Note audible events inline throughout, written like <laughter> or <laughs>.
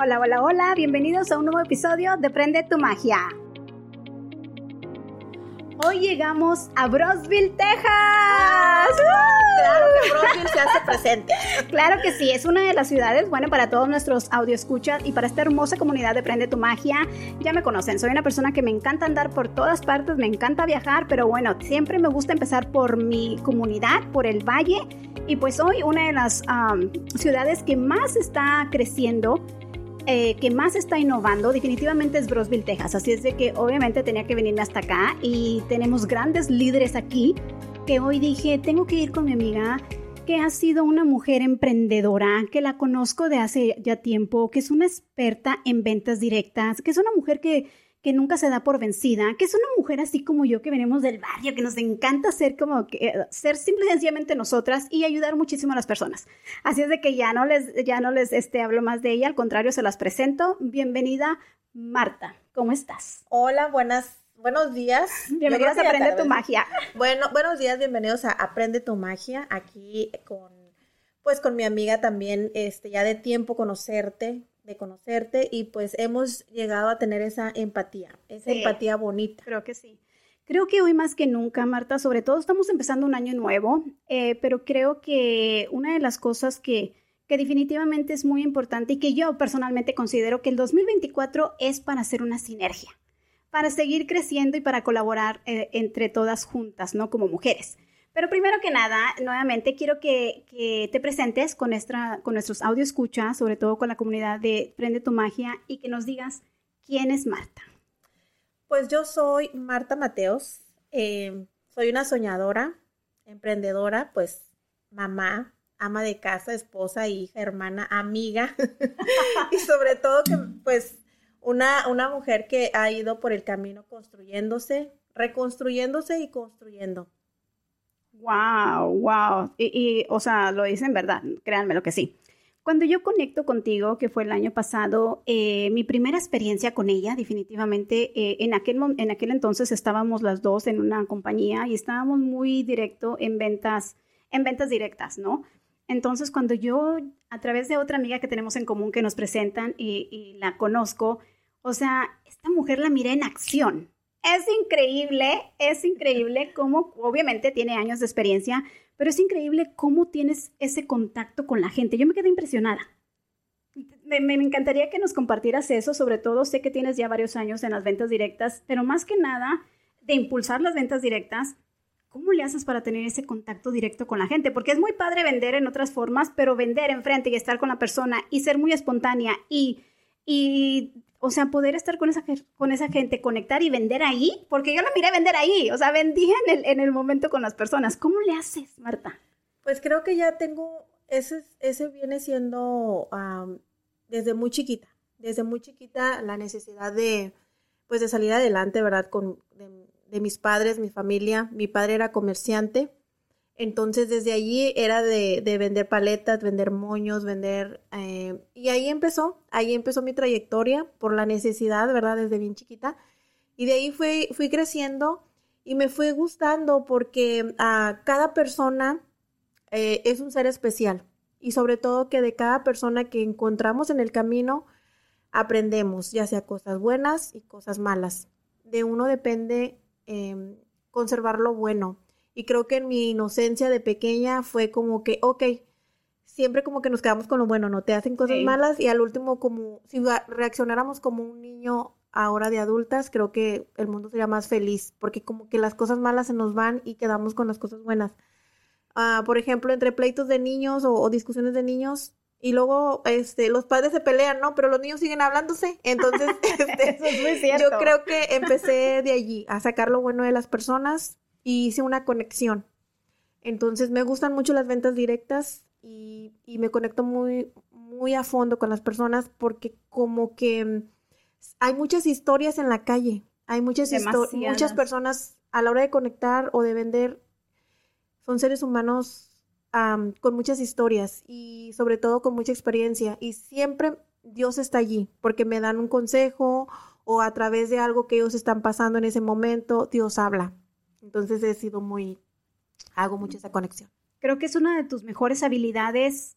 Hola, hola, hola, bienvenidos a un nuevo episodio de Prende tu Magia. Hoy llegamos a Brosville, Texas. Claro que Brosville se hace presente. <laughs> Claro que sí, es una de las ciudades, bueno, para todos nuestros escuchas y para esta hermosa comunidad de Prende tu Magia. Ya me conocen, soy una persona que me encanta andar por todas partes, me encanta viajar, pero bueno, siempre me gusta empezar por mi comunidad, por el valle. Y pues hoy una de las ciudades que más está creciendo eh, que más está innovando definitivamente es Brosville, Texas. Así es de que obviamente tenía que venirme hasta acá y tenemos grandes líderes aquí que hoy dije, tengo que ir con mi amiga que ha sido una mujer emprendedora, que la conozco de hace ya tiempo, que es una experta en ventas directas, que es una mujer que que nunca se da por vencida, que es una mujer así como yo que venimos del barrio, que nos encanta ser como que, eh, ser simple y sencillamente nosotras y ayudar muchísimo a las personas. Así es de que ya no les, ya no les este, hablo más de ella, al contrario, se las presento. Bienvenida, Marta. ¿Cómo estás? Hola, buenas buenos días. <laughs> Bienvenidos a Aprende tu Magia. Bueno, buenos días, bienvenidos a Aprende tu Magia, aquí con, pues con mi amiga también, este, ya de tiempo conocerte, de conocerte y pues hemos llegado a tener esa empatía, esa empatía bonita. Creo que sí. Creo que hoy más que nunca, Marta, sobre todo estamos empezando un año nuevo, eh, pero creo que una de las cosas que, que definitivamente es muy importante y que yo personalmente considero que el 2024 es para hacer una sinergia, para seguir creciendo y para colaborar eh, entre todas juntas, ¿no? Como mujeres. Pero primero que nada, nuevamente quiero que, te presentes con, nuestra, con nuestros audio escucha, sobre todo con la comunidad de Prende tu Magia, y que nos digas quién es Marta. Pues yo soy Marta Mateos, eh, soy una soñadora, emprendedora, pues mamá, ama de casa, esposa, hija, hermana, amiga, <laughs> y sobre todo que pues una, una mujer que ha ido por el camino construyéndose, reconstruyéndose y construyendo. Wow, wow. Y, o sea, lo dicen verdad, créanme lo que sí. Cuando yo conecto contigo, que fue el año pasado, eh, mi primera experiencia con ella, definitivamente, eh, en, aquel, en aquel entonces estábamos las dos en una compañía y estábamos muy directo en ventas, en ventas directas, ¿no? Entonces, cuando yo, a través de otra amiga que tenemos en común que nos presentan y, y la conozco, o sea, esta mujer la miré en acción, es increíble, es increíble cómo, obviamente tiene años de experiencia, pero es increíble cómo tienes ese contacto con la gente. Yo me quedé impresionada. Me, encantaría que nos compartieras eso, sobre todo sé que tienes ya varios años en las ventas directas, pero más que nada de impulsar las ventas directas, ¿cómo le haces para tener ese contacto directo con la gente? Porque es muy padre vender en otras formas, pero vender enfrente y estar con la persona y ser muy espontánea y, y o sea, poder estar con esa, con esa gente, conectar y vender ahí, porque yo la miré vender ahí, o sea, vendí en el, en el momento con las personas. ¿Cómo le haces, Marta? Pues creo que ya tengo, ese, ese viene siendo desde muy chiquita, desde muy chiquita la necesidad de, pues de salir adelante, ¿verdad? Con, de mis padres, mi familia. Mi padre era comerciante entonces desde allí era de, vender paletas, vender moños, vender... Eh, y ahí empezó, ahí empezó mi trayectoria por la necesidad, ¿verdad? Desde bien chiquita. Y de ahí fui, creciendo y me fue gustando porque a ah, cada persona eh, es un ser especial. Y sobre todo que de cada persona que encontramos en el camino aprendemos, ya sea cosas buenas y cosas malas. De uno depende em, conservar lo bueno y creo que en mi inocencia de pequeña fue como que, ok, siempre como que nos quedamos con lo bueno, no te hacen cosas malas y al último como si reaccionáramos como un niño ahora de adultas, creo que el mundo sería más feliz, porque como que las cosas malas se nos van y quedamos con las cosas buenas. Ah, por ejemplo, entre pleitos de niños o, discusiones de niños, y luego este, los padres se pelean, ¿no? Pero los niños siguen hablándose. Entonces, <laughs> este, yo creo que empecé de allí a sacar lo bueno de las personas y hice una conexión. Entonces me gustan mucho las ventas directas y, me conecto muy, muy a fondo con las personas porque como que mm, hay muchas historias en la calle, hay muchas, muchas personas a la hora de conectar o de vender son seres humanos con muchas historias y sobre todo con mucha experiencia y siempre Dios está allí porque me dan un consejo o a través de algo que ellos están pasando en ese momento, Dios habla. Entonces he sido muy, hago mucho esa conexión. Creo que es una de tus mejores habilidades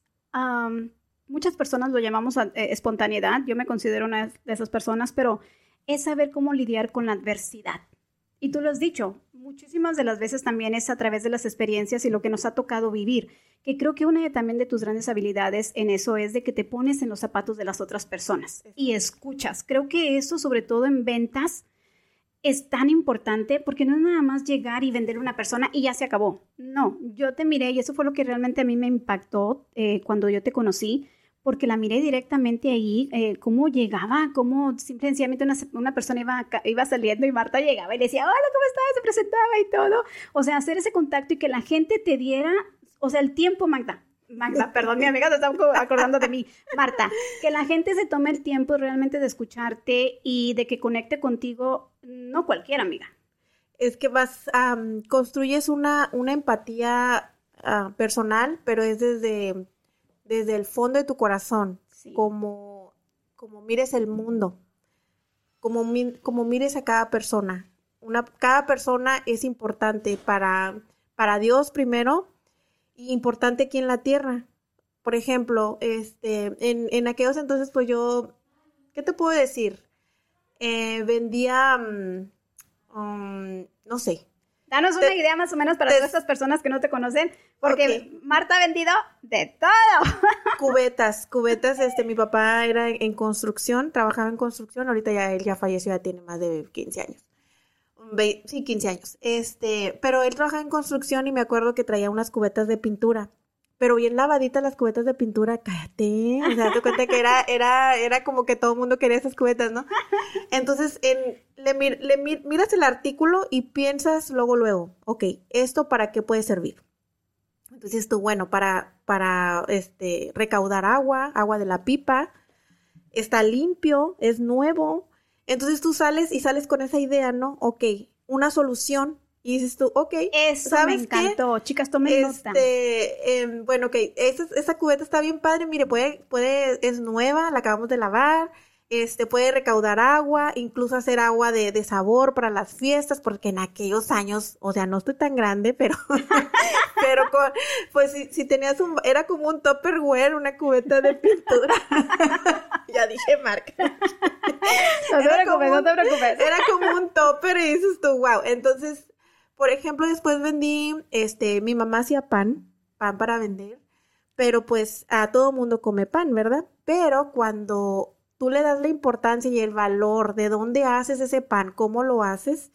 muchas personas lo llamamos eh, espontaneidad, yo me considero una de esas personas, pero es saber cómo lidiar con la adversidad. Y tú lo has dicho, muchísimas de las veces también es a través de las experiencias y lo que nos ha tocado vivir, que creo que una de, también de tus grandes habilidades en eso es de que te pones en los zapatos de las otras personas y escuchas. Creo que eso, sobre todo en ventas, es tan importante porque no es nada más llegar y venderle a una persona y ya se acabó. No, yo te miré y eso fue lo que realmente a mí me impactó eh, cuando yo te conocí porque la miré directamente ahí, eh, cómo llegaba, cómo simplemente una, una persona iba, iba saliendo y Marta llegaba y le decía, hola, ¿cómo estás? Se presentaba y todo. O sea, hacer ese contacto y que la gente te diera, o sea, el tiempo, Magda. Magda, perdón, mi amiga se está acordando de mí. <laughs> Marta, que la gente se tome el tiempo realmente de escucharte y de que conecte contigo, no cualquier amiga. Es que vas, construyes una, una empatía ah, personal, pero es desde desde el fondo de tu corazón, como, como mires el mundo, como, como mires a cada persona. Una, cada persona es importante para, para Dios primero importante aquí en la tierra. Por ejemplo, este, en, en aquellos entonces, pues yo, ¿qué te puedo decir? Eh, vendía, mm, mm, no sé, Danos una idea más o menos para todas estas personas que no te conocen, porque Marta ha vendido de todo. <laughs> Cubetas, cubetas, este, mi papá era en construcción, trabajaba en construcción, ahorita ya él ya falleció, ya tiene más de 15 años. Sí, 15 años. Este, pero él trabajaba en construcción y me acuerdo que traía unas cubetas de pintura pero bien lavaditas las cubetas de pintura, cállate. O sea, te cuenta que era, era, era como que todo el mundo quería esas cubetas, ¿no? Entonces, en, le, le, miras el artículo y piensas luego, luego, ok, ¿esto para qué puede servir? Entonces tú, bueno, para, para este, recaudar agua, agua de la pipa, está limpio, es nuevo. Entonces tú sales y sales con esa idea, ¿no? Ok, una solución y dices tú, ok. Eso me encantó. Chicas, tomen nota. Este, em, bueno, ok, esa, esa, cubeta está bien padre. Mire, puede, puede, es nueva, la acabamos de lavar. Este, puede recaudar agua, incluso hacer agua de, de sabor para las fiestas, porque en aquellos años, o sea, no estoy tan grande, pero, <laughs> pero con, pues si, si, tenías un, era como un Tupperware, una cubeta de pintura. <laughs> ya dije marca. No te preocupes, no te preocupes. Era como un topper y dices tú, wow. Entonces, por ejemplo, después vendí, este, mi mamá hacía pan, pan para vender, pero pues a todo mundo come pan, ¿verdad? Pero cuando tú le das la importancia y el valor de dónde haces ese pan, cómo lo haces,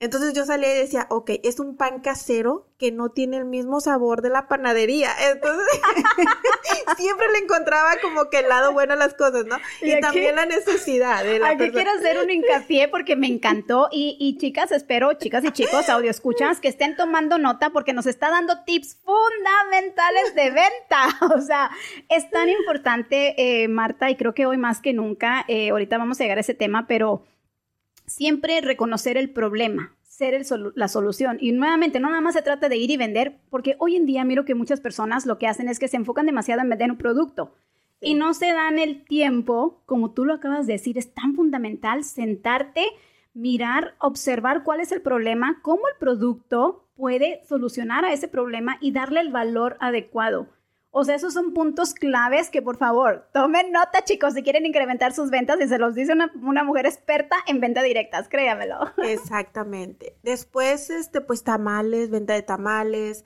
entonces yo salía y decía, ok, es un pan casero que no tiene el mismo sabor de la panadería. Entonces <laughs> siempre le encontraba como que el lado bueno a las cosas, ¿no? Y, también la necesidad de la Aquí quiero hacer un hincapié porque me encantó. Y, y chicas, espero, chicas y chicos, audio escuchas, que estén tomando nota porque nos está dando tips fundamentales de venta. <laughs> O sea, es tan importante, eh, Marta, y creo que hoy más que nunca, eh, ahorita vamos a llegar a ese tema, pero siempre reconocer el problema, ser la solución. Y nuevamente, no nada más se trata de ir y vender, porque hoy en día miro que muchas personas lo que hacen es que se enfocan demasiado en vender un producto y no se dan el tiempo, como tú lo acabas de decir, es tan fundamental sentarte, mirar, observar cuál es el problema, cómo el producto puede solucionar a ese problema y darle el valor adecuado. O sea, esos son puntos claves que por favor tomen nota, chicos, si quieren incrementar sus ventas y se los dice una, mujer experta en venta directas, créamelo. <laughs> Exactamente. Después, este, pues tamales, venta de tamales.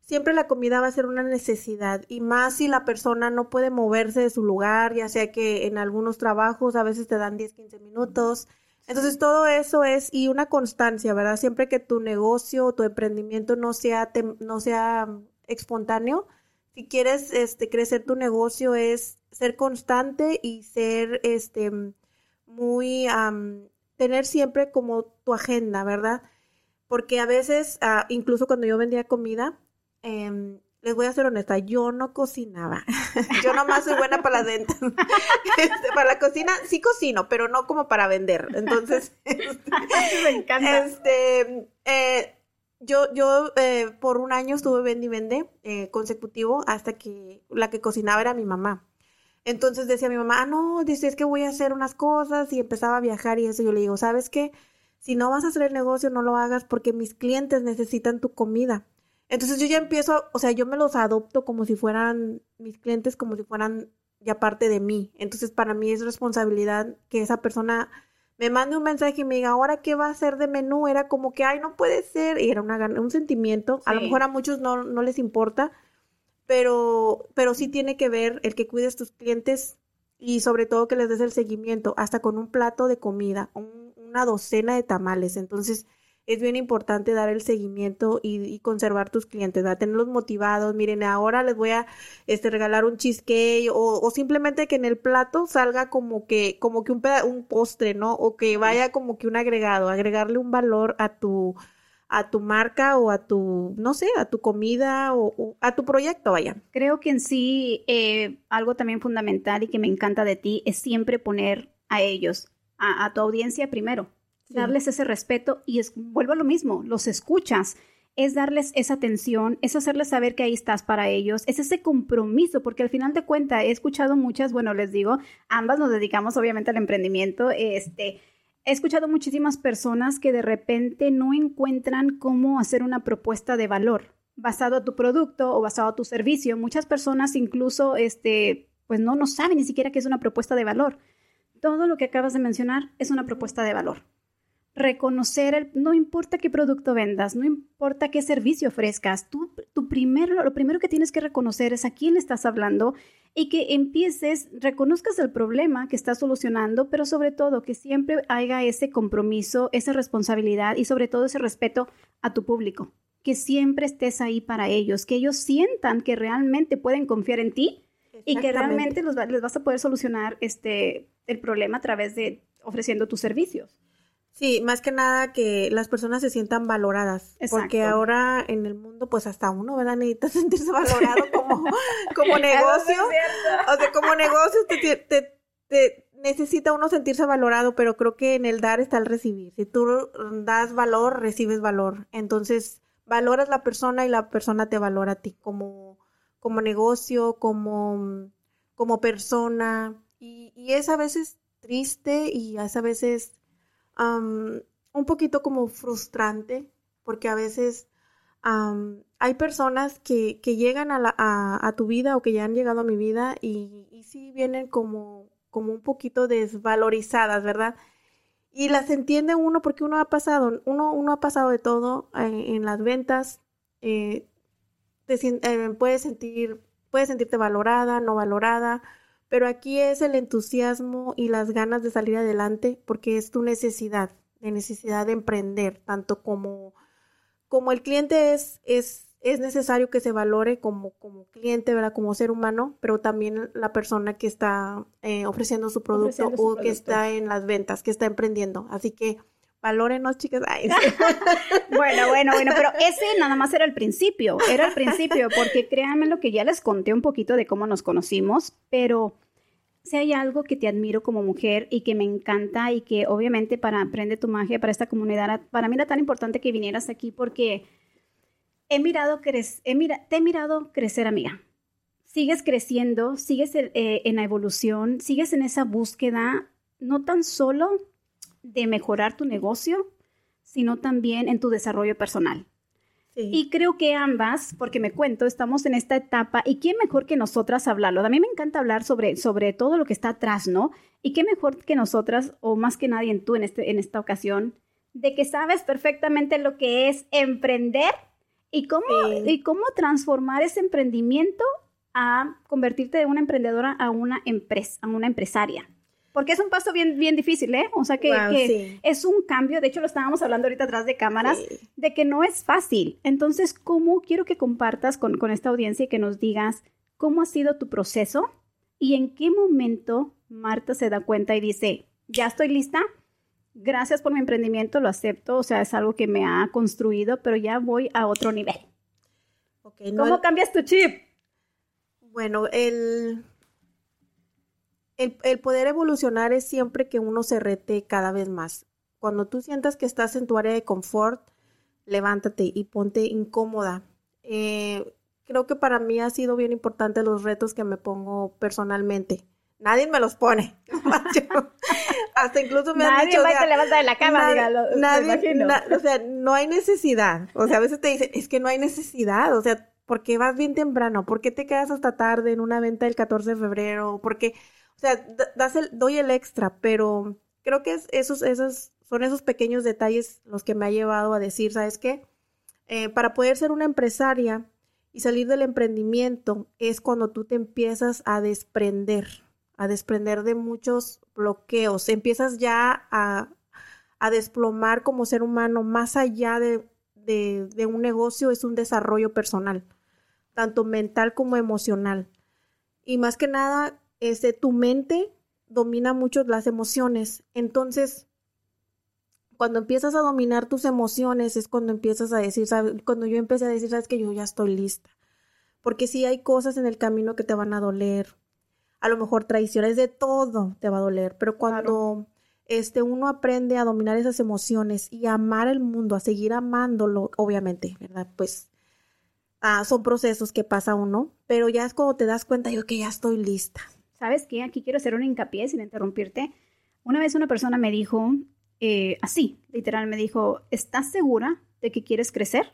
Siempre la comida va a ser una necesidad y más si la persona no puede moverse de su lugar, ya sea que en algunos trabajos a veces te dan 10, 15 minutos. Entonces todo eso es y una constancia, ¿verdad? Siempre que tu negocio o tu emprendimiento no sea, no sea espontáneo, si quieres este, crecer tu negocio es ser constante y ser este, muy, tener siempre como tu agenda, ¿verdad? Porque a veces, ah, incluso cuando yo vendía comida, em, les voy a ser honesta, yo no cocinaba. <laughs> yo nomás soy buena para las ventas. <laughs> Este, para la cocina sí cocino, pero no como para vender. Entonces, <laughs> me encanta. Este, eh, yo, yo eh, por un año estuve vende y vende eh, consecutivo hasta que la que cocinaba era mi mamá. Entonces decía mi mamá, ah, no, dice, es que voy a hacer unas cosas y empezaba a viajar y eso. Yo le digo, ¿sabes qué? Si no vas a hacer el negocio, no lo hagas porque mis clientes necesitan tu comida. Entonces yo ya empiezo, o sea, yo me los adopto como si fueran mis clientes, como si fueran y aparte de mí. Entonces para mí es responsabilidad que esa persona me mande un mensaje y me diga, ahora qué va a hacer de menú, era como que, ay, no puede ser, y era una, un sentimiento, a lo mejor a muchos no, no les importa, pero, pero sí tiene que ver el que cuides tus clientes y sobre todo que les des el seguimiento, hasta con un plato de comida, una docena de tamales, entonces es bien importante dar el seguimiento y, conservar tus clientes, tenerlos motivados. Miren, ahora les voy a este, regalar un cheesecake o, o simplemente que en el plato salga como que, como que un, un postre, ¿no? O que vaya como que un agregado, agregarle un valor a tu, a tu marca o a tu, no sé, a tu comida o, a tu proyecto, vaya. Creo que en sí eh, algo también fundamental y que me encanta de ti es siempre poner a ellos, a tu audiencia primero darles ese respeto y es, vuelvo a lo mismo, los escuchas, es darles esa atención, es hacerles saber que ahí estás para ellos, es ese compromiso, porque al final de cuentas he escuchado muchas, bueno, les digo, ambas nos dedicamos obviamente al emprendimiento, este, he escuchado muchísimas personas que de repente no encuentran cómo hacer una propuesta de valor basado a tu producto o basado a tu servicio. Muchas personas incluso, este, pues no, no saben ni siquiera qué es una propuesta de valor. Todo lo que acabas de mencionar es una propuesta de valor reconocer el, no importa qué producto vendas, no importa qué servicio ofrezcas, tú, tu primero, lo primero que tienes que reconocer es a quién estás hablando y que empieces, reconozcas el problema que estás solucionando, pero sobre todo que siempre haya ese compromiso, esa responsabilidad y sobre todo ese respeto a tu público, que siempre estés ahí para ellos, que ellos sientan que realmente pueden confiar en ti y que realmente los, les vas a poder solucionar este, el problema a través de ofreciendo tus servicios. Sí, más que nada que las personas se sientan valoradas. Porque ahora en el mundo, pues hasta uno, ¿verdad? Necesita <laughs> sentirse valorado como, como <laughs> negocio. o sea, como negocio te, necesita uno sentirse valorado, pero creo que en el dar está el recibir. Si tú das valor, recibes valor. Entonces, valoras la persona y la persona te valora a ti como, como negocio, como, como persona. Y, y es a veces triste y es a veces un poquito como frustrante, porque a veces hay personas que, que llegan a, la, a, tu vida o que ya han llegado a mi vida y, y sí vienen como, como un poquito desvalorizadas, ¿verdad? Y las entiende uno porque uno ha pasado, uno, uno ha pasado de todo eh, en las ventas, eh, te, eh, puedes sentir, puedes sentirte valorada, no valorada, pero aquí es el entusiasmo y las ganas de salir adelante porque es tu necesidad, de necesidad de emprender, tanto como, como el cliente es, es, es necesario que se valore como, como cliente, ¿verdad? Como ser humano, pero también la persona que está eh, ofreciendo su producto o que está en las ventas, que está emprendiendo. Así que valórenos, chicas. <laughs> bueno, bueno, bueno, pero ese nada más era el principio, era el principio, porque créanme lo que ya les conté un poquito de cómo nos conocimos, pero si hay algo que te admiro como mujer y que me encanta y que obviamente para Aprende tu Magia, para esta comunidad, para mí era tan importante que vinieras aquí porque he mirado, he mira, te he mirado crecer, amiga. Sigues creciendo, sigues eh, en la evolución, sigues en esa búsqueda, no tan solo de mejorar tu negocio, sino también en tu desarrollo personal. Y creo que ambas, porque me cuento, estamos en esta etapa y quién mejor que nosotras hablarlo. A mí me encanta hablar sobre, sobre todo lo que está atrás, ¿no? Y qué mejor que nosotras, o más que nadie en tú en, este, en esta ocasión, de que sabes perfectamente lo que es emprender y cómo, y cómo transformar ese emprendimiento a convertirte de una emprendedora a una empresa, a una empresaria porque es un paso bien, bien difícil, ¿eh? O sea que, es un cambio, de hecho lo estábamos hablando ahorita atrás de cámaras, de que no es fácil. Entonces, ¿cómo quiero que compartas con, con esta audiencia y que nos digas cómo ha sido tu proceso y en qué momento Marta se da cuenta y dice, ya estoy lista, gracias por mi emprendimiento, lo acepto, o sea, es algo que me ha construido, pero ya voy a otro nivel. ¿Cómo cambias tu chip? Bueno, el el, poder evolucionar es siempre que uno se rete cada vez más. Cuando tú sientas que estás en tu área de confort, levántate y ponte incómoda. Eh, creo que para mí ha sido bien importante los retos que me pongo personalmente. Nadie me los pone. <laughs> <laughs> hasta incluso me han dicho. Nadie levanta de la cama, nadie, o sea, no hay necesidad. O sea, a veces te dicen, es que no hay necesidad. O sea, ¿Por qué vas bien temprano? ¿Por qué te quedas hasta tarde en una venta del 14 de febrero? Porque, o sea, das el, doy el extra, pero creo que es esos, esos, son esos pequeños detalles los que me ha llevado a decir, ¿sabes qué? Eh, para poder ser una empresaria y salir del emprendimiento es cuando tú te empiezas a desprender, a desprender de muchos bloqueos, empiezas ya a, a desplomar como ser humano más allá de, de, de, un negocio, es un desarrollo personal, tanto mental como emocional. Y más que nada, este, tu mente domina mucho las emociones. Entonces, cuando empiezas a dominar tus emociones es cuando empiezas a decir, cuando yo empecé a decir, sabes que yo ya estoy lista. Porque si hay cosas en el camino que te van a doler. A lo mejor traiciones de todo te va a doler, pero cuando este uno aprende a dominar esas emociones y a amar el mundo, a seguir amándolo, obviamente, ¿verdad? Pues ah, son procesos que pasa uno, pero ya es cuando te das cuenta yo que ya estoy lista. ¿Sabes qué? Aquí quiero hacer un hincapié sin interrumpirte. Una vez una persona me dijo, eh, así, literal, me dijo, ¿estás segura de que quieres crecer?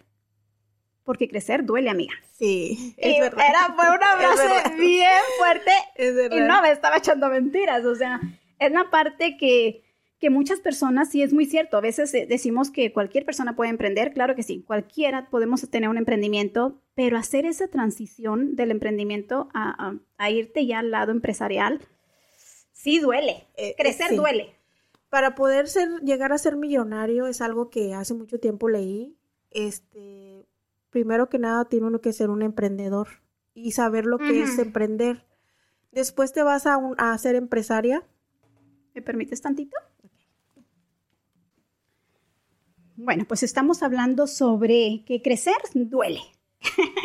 Porque crecer duele, amiga. Sí, es verdad. Era, fue una frase bien fuerte es verdad. y no me estaba echando mentiras. O sea, es la parte que, que muchas personas, sí es muy cierto, a veces decimos que cualquier persona puede emprender, claro que sí, cualquiera podemos tener un emprendimiento, pero hacer esa transición del emprendimiento a, a, a irte ya al lado empresarial, sí duele, eh, crecer sí. duele para poder ser, llegar a ser millonario es algo que hace mucho tiempo leí. Este, primero que nada tiene uno que ser un emprendedor y saber lo que es emprender. Después te vas a, un, a ser empresaria. ¿Me permites tantito? Bueno, pues estamos hablando sobre que crecer duele.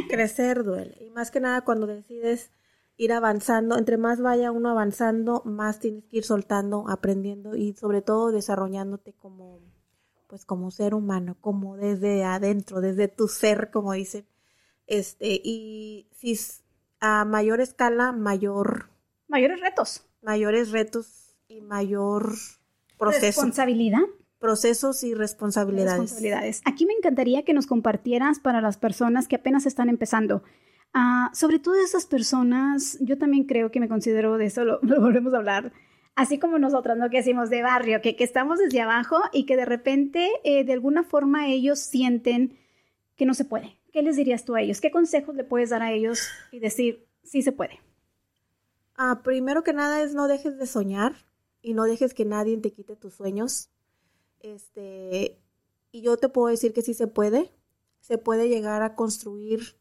crecer duele. Y más que nada cuando decides ir avanzando, entre más vaya uno avanzando, más tienes que ir soltando, aprendiendo y sobre todo desarrollándote como pues como ser humano, como desde adentro, desde tu ser, como dicen. Este, y si a mayor escala, mayor mayores retos, mayores retos y mayor proceso. Responsabilidad. Procesos y responsabilidades. responsabilidades. Aquí me encantaría que nos compartieras para las personas que apenas están empezando. Uh, sobre todo esas personas, yo también creo que me considero de eso, lo, <laughs> lo volvemos a hablar, así como nosotras, ¿no? Que decimos de barrio, que, que estamos desde abajo y que de repente, eh, de alguna forma, ellos sienten que no se puede. ¿Qué les dirías tú a ellos? ¿Qué consejos le puedes dar a ellos y decir, sí se puede? Uh, primero que nada es no dejes de soñar y no dejes que nadie te quite tus sueños. Este, y yo te puedo decir que sí se puede. Se puede llegar a construir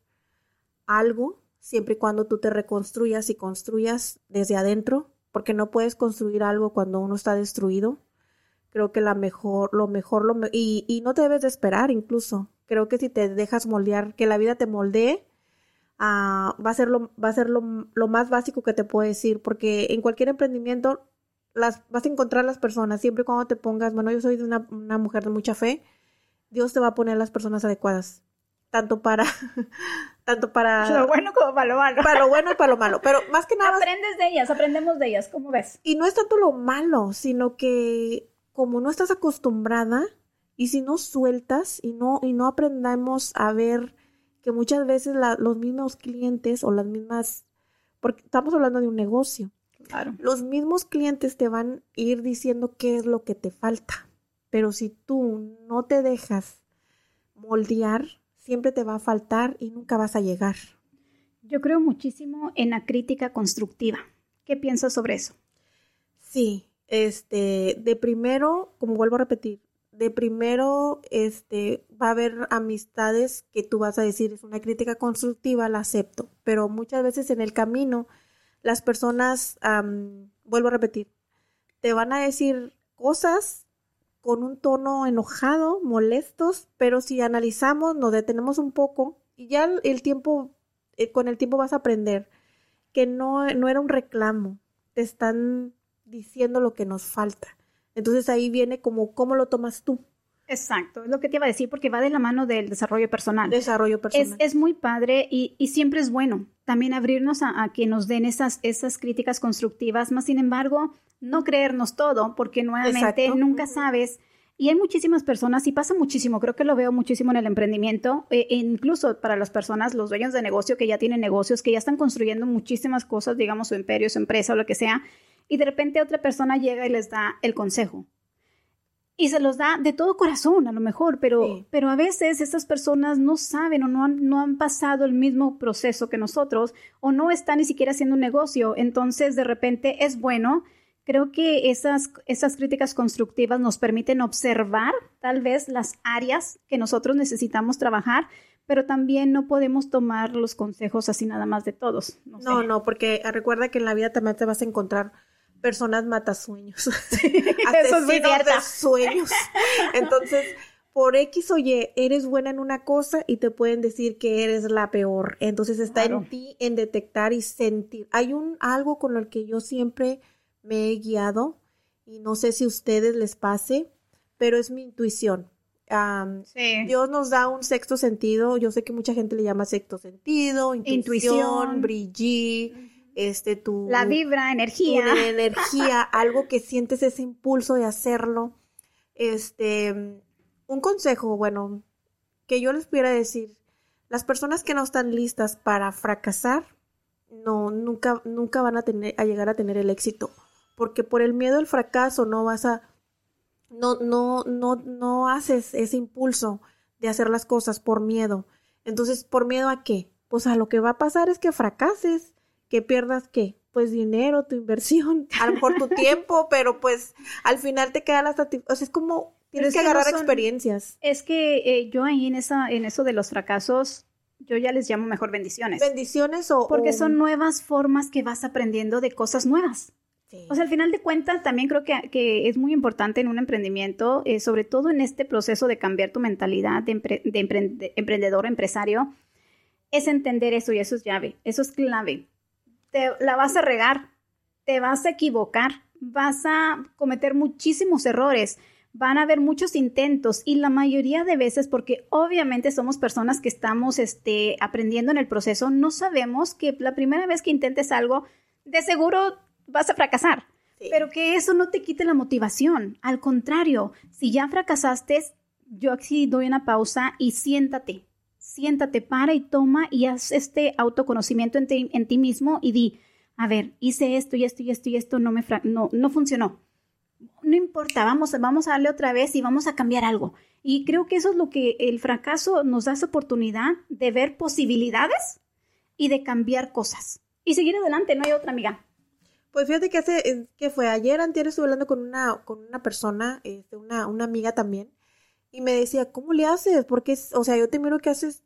algo siempre y cuando tú te reconstruyas y construyas desde adentro, porque no puedes construir algo cuando uno está destruido. Creo que la mejor, lo mejor, lo y, no te debes de esperar incluso. Creo que si te dejas moldear, que la vida te moldee, uh, va a ser, lo, va a ser lo, lo, más básico que te puedo decir, porque en cualquier emprendimiento las, vas a encontrar las personas, siempre y cuando te pongas, bueno, yo soy de una, una mujer de mucha fe, Dios te va a poner las personas adecuadas tanto para <laughs> tanto para <laughs> lo bueno como para lo malo. Para lo bueno y para lo malo, pero más que nada aprendes de ellas, aprendemos de ellas, ¿cómo ves? Y no es tanto lo malo, sino que como no estás acostumbrada y si no sueltas y no y no aprendamos a ver que muchas veces la, los mismos clientes o las mismas porque estamos hablando de un negocio. Claro. Los mismos clientes te van a ir diciendo qué es lo que te falta. Pero si tú no te dejas moldear, siempre te va a faltar y nunca vas a llegar. Yo creo muchísimo en la crítica constructiva. ¿Qué piensas sobre eso? Sí, este, de primero, como vuelvo a repetir, de primero, este, va a haber amistades que tú vas a decir es una crítica constructiva, la acepto, pero muchas veces en el camino las personas, vuelvo a repetir, te van a decir cosas con un tono enojado, molestos, pero si analizamos, nos detenemos un poco y ya el tiempo, eh, con el tiempo vas a aprender que no, no era un reclamo, te están diciendo lo que nos falta. Entonces ahí viene como cómo lo tomas tú. Exacto, es lo que te iba a decir porque va de la mano del desarrollo personal. Desarrollo personal. Es, es muy padre y, y, siempre es bueno también abrirnos a, a, que nos den esas, esas críticas constructivas, más sin embargo, no creernos todo porque nuevamente Exacto. nunca sabes Y hay muchísimas personas, y pasa muchísimo, creo que lo veo muchísimo en el emprendimiento, e incluso para las personas, los dueños de negocio que ya tienen negocios, que ya están construyendo muchísimas cosas, digamos, su imperio, su empresa o lo que sea, y de repente otra persona llega y les da el consejo. Y se los da de todo corazón, a lo mejor, pero, pero a veces estas personas no saben o no han, no han pasado el mismo proceso que nosotros o no están ni siquiera haciendo un negocio. Entonces, de repente es bueno Creo que esas, esas críticas constructivas nos permiten observar tal vez las áreas que nosotros necesitamos trabajar, pero también no podemos tomar los consejos así nada más de todos. No, no, porque recuerda que en la vida también te vas a encontrar personas matasueños. <laughs> <laughs> Eso es muy cierto. sueños. Entonces, por X o Y, eres buena en una cosa y te pueden decir que eres la peor. Entonces está en ti en detectar y sentir. Hay un algo con el que yo siempre me he guiado y no sé si a ustedes les pase, pero es mi intuición. Dios nos da un sexto sentido, yo sé que mucha gente le llama sexto sentido, intuición, intuición este tu la vibra, energía, energía, <laughs> algo que sientes ese impulso de hacerlo. Este, un consejo, bueno, que yo les pudiera decir, las personas que no están listas para fracasar, no nunca nunca van a tener a llegar a tener el éxito porque por el miedo al fracaso no vas a, no, no, no, no haces ese impulso de hacer las cosas por miedo. Entonces, ¿por miedo a qué? Pues a lo que va a pasar es que fracases, que pierdas qué? Pues dinero, tu inversión, <laughs> a lo mejor tu tiempo, pero pues al final te queda la satisfacción. O sea, es como tienes que, agarrar experiencias. Es que eh, yo ahí en, esa, en eso de los fracasos, yo ya les llamo mejor bendiciones. Bendiciones o... Porque son nuevas formas que vas aprendiendo de cosas nuevas. O sea, al final de cuentas, también creo que, es muy importante en un emprendimiento, eh, sobre todo en este proceso de cambiar tu mentalidad de, emprendedor, empresario, es entender eso y eso es llave, eso es clave. Te la vas a regar, te vas a equivocar, vas a cometer muchísimos errores, van a haber muchos intentos y la mayoría de veces, porque obviamente somos personas que estamos este, aprendiendo en el proceso, no sabemos que la primera vez que intentes algo, de seguro vas a fracasar. Pero que eso no te quite la motivación. Al contrario, si ya fracasaste, yo aquí doy una pausa y siéntate. Siéntate, para y toma y haz este autoconocimiento en ti, mismo y di, a ver, hice esto y esto y esto y esto, no me no, no funcionó. No importa, vamos, vamos a darle otra vez y vamos a cambiar algo. Y creo que eso es lo que el fracaso nos da esa oportunidad de ver posibilidades y de cambiar cosas. Y seguir adelante, no hay otra amiga. Pues fíjate que hace, eh, que fue ayer, antier estuve hablando con una, con una persona, este, una, una amiga también, y me decía, ¿cómo le haces? Porque, o sea, yo te miro que haces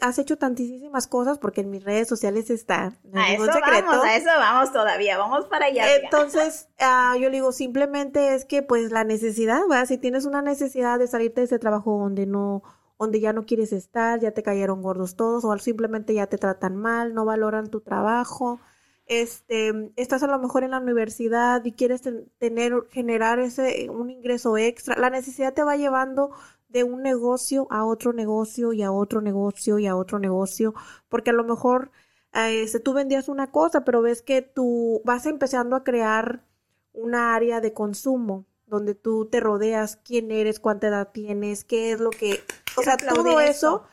has hecho tantísimas cosas porque en mis redes sociales está. a eso vamos, a eso vamos todavía, vamos para allá. Entonces, ah, yo le digo, simplemente es que, pues, la necesidad, ¿verdad? Si tienes una necesidad de salirte de ese trabajo donde no, donde ya no quieres estar, ya te cayeron gordos todos, o simplemente ya te tratan mal, no valoran tu trabajo, este, estás a lo mejor en la universidad y quieres tener, generar ese, un ingreso extra, la necesidad te va llevando de un negocio a otro negocio y a otro negocio y a otro negocio, porque a lo mejor este, tú vendías una cosa, pero ves que tú vas empezando a crear una área de consumo donde tú te rodeas, quién eres, cuánta edad tienes, qué es lo que, o sea, todo eso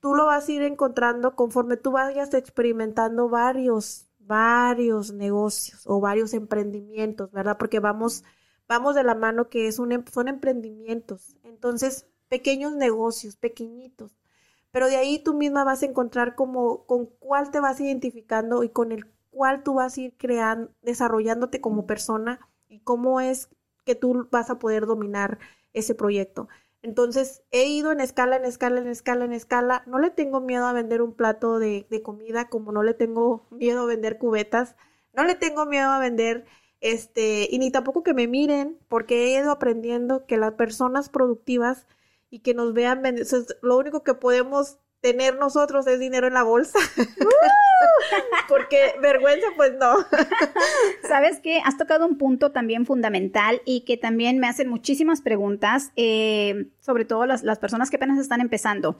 tú lo vas a ir encontrando conforme tú vayas experimentando varios varios negocios o varios emprendimientos, ¿verdad? Porque vamos, vamos de la mano que es un, em, son emprendimientos. Entonces, pequeños negocios, pequeñitos. Pero de ahí tú misma vas a encontrar como con cuál te vas identificando y con el cual tú vas a ir creando, desarrollándote como persona y cómo es que tú vas a poder dominar ese proyecto. Entonces, he ido en escala, en escala, en escala, en escala. No le tengo miedo a vender un plato de, comida, como no le tengo miedo a vender cubetas. No le tengo miedo a vender, este, y ni tampoco que me miren, porque he ido aprendiendo que las personas productivas y que nos vean vender, lo único que podemos tener nosotros es dinero en la bolsa. <laughs> Porque vergüenza, pues no. <laughs> Sabes que has tocado un punto también fundamental y que también me hacen muchísimas preguntas, eh, sobre todo las, las personas que apenas están empezando.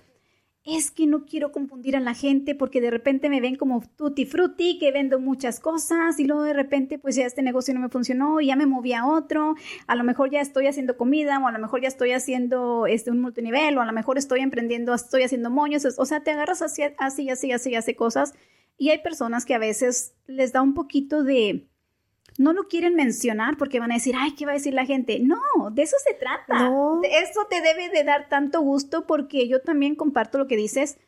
Es que no quiero confundir a la gente porque de repente me ven como tutti frutti, que vendo muchas cosas y luego de repente pues ya este negocio no me funcionó y ya me moví a otro, a lo mejor ya estoy haciendo comida o a lo mejor ya estoy haciendo este, un multinivel o a lo mejor estoy emprendiendo, estoy haciendo moños, o sea, te agarras así, así, así, así, hace cosas. Y hay personas que a veces les da un poquito de no lo quieren mencionar porque van a decir, ay, ¿qué va a decir la gente? No, de eso se trata. De eso te debe de dar tanto gusto porque yo también comparto lo que dices.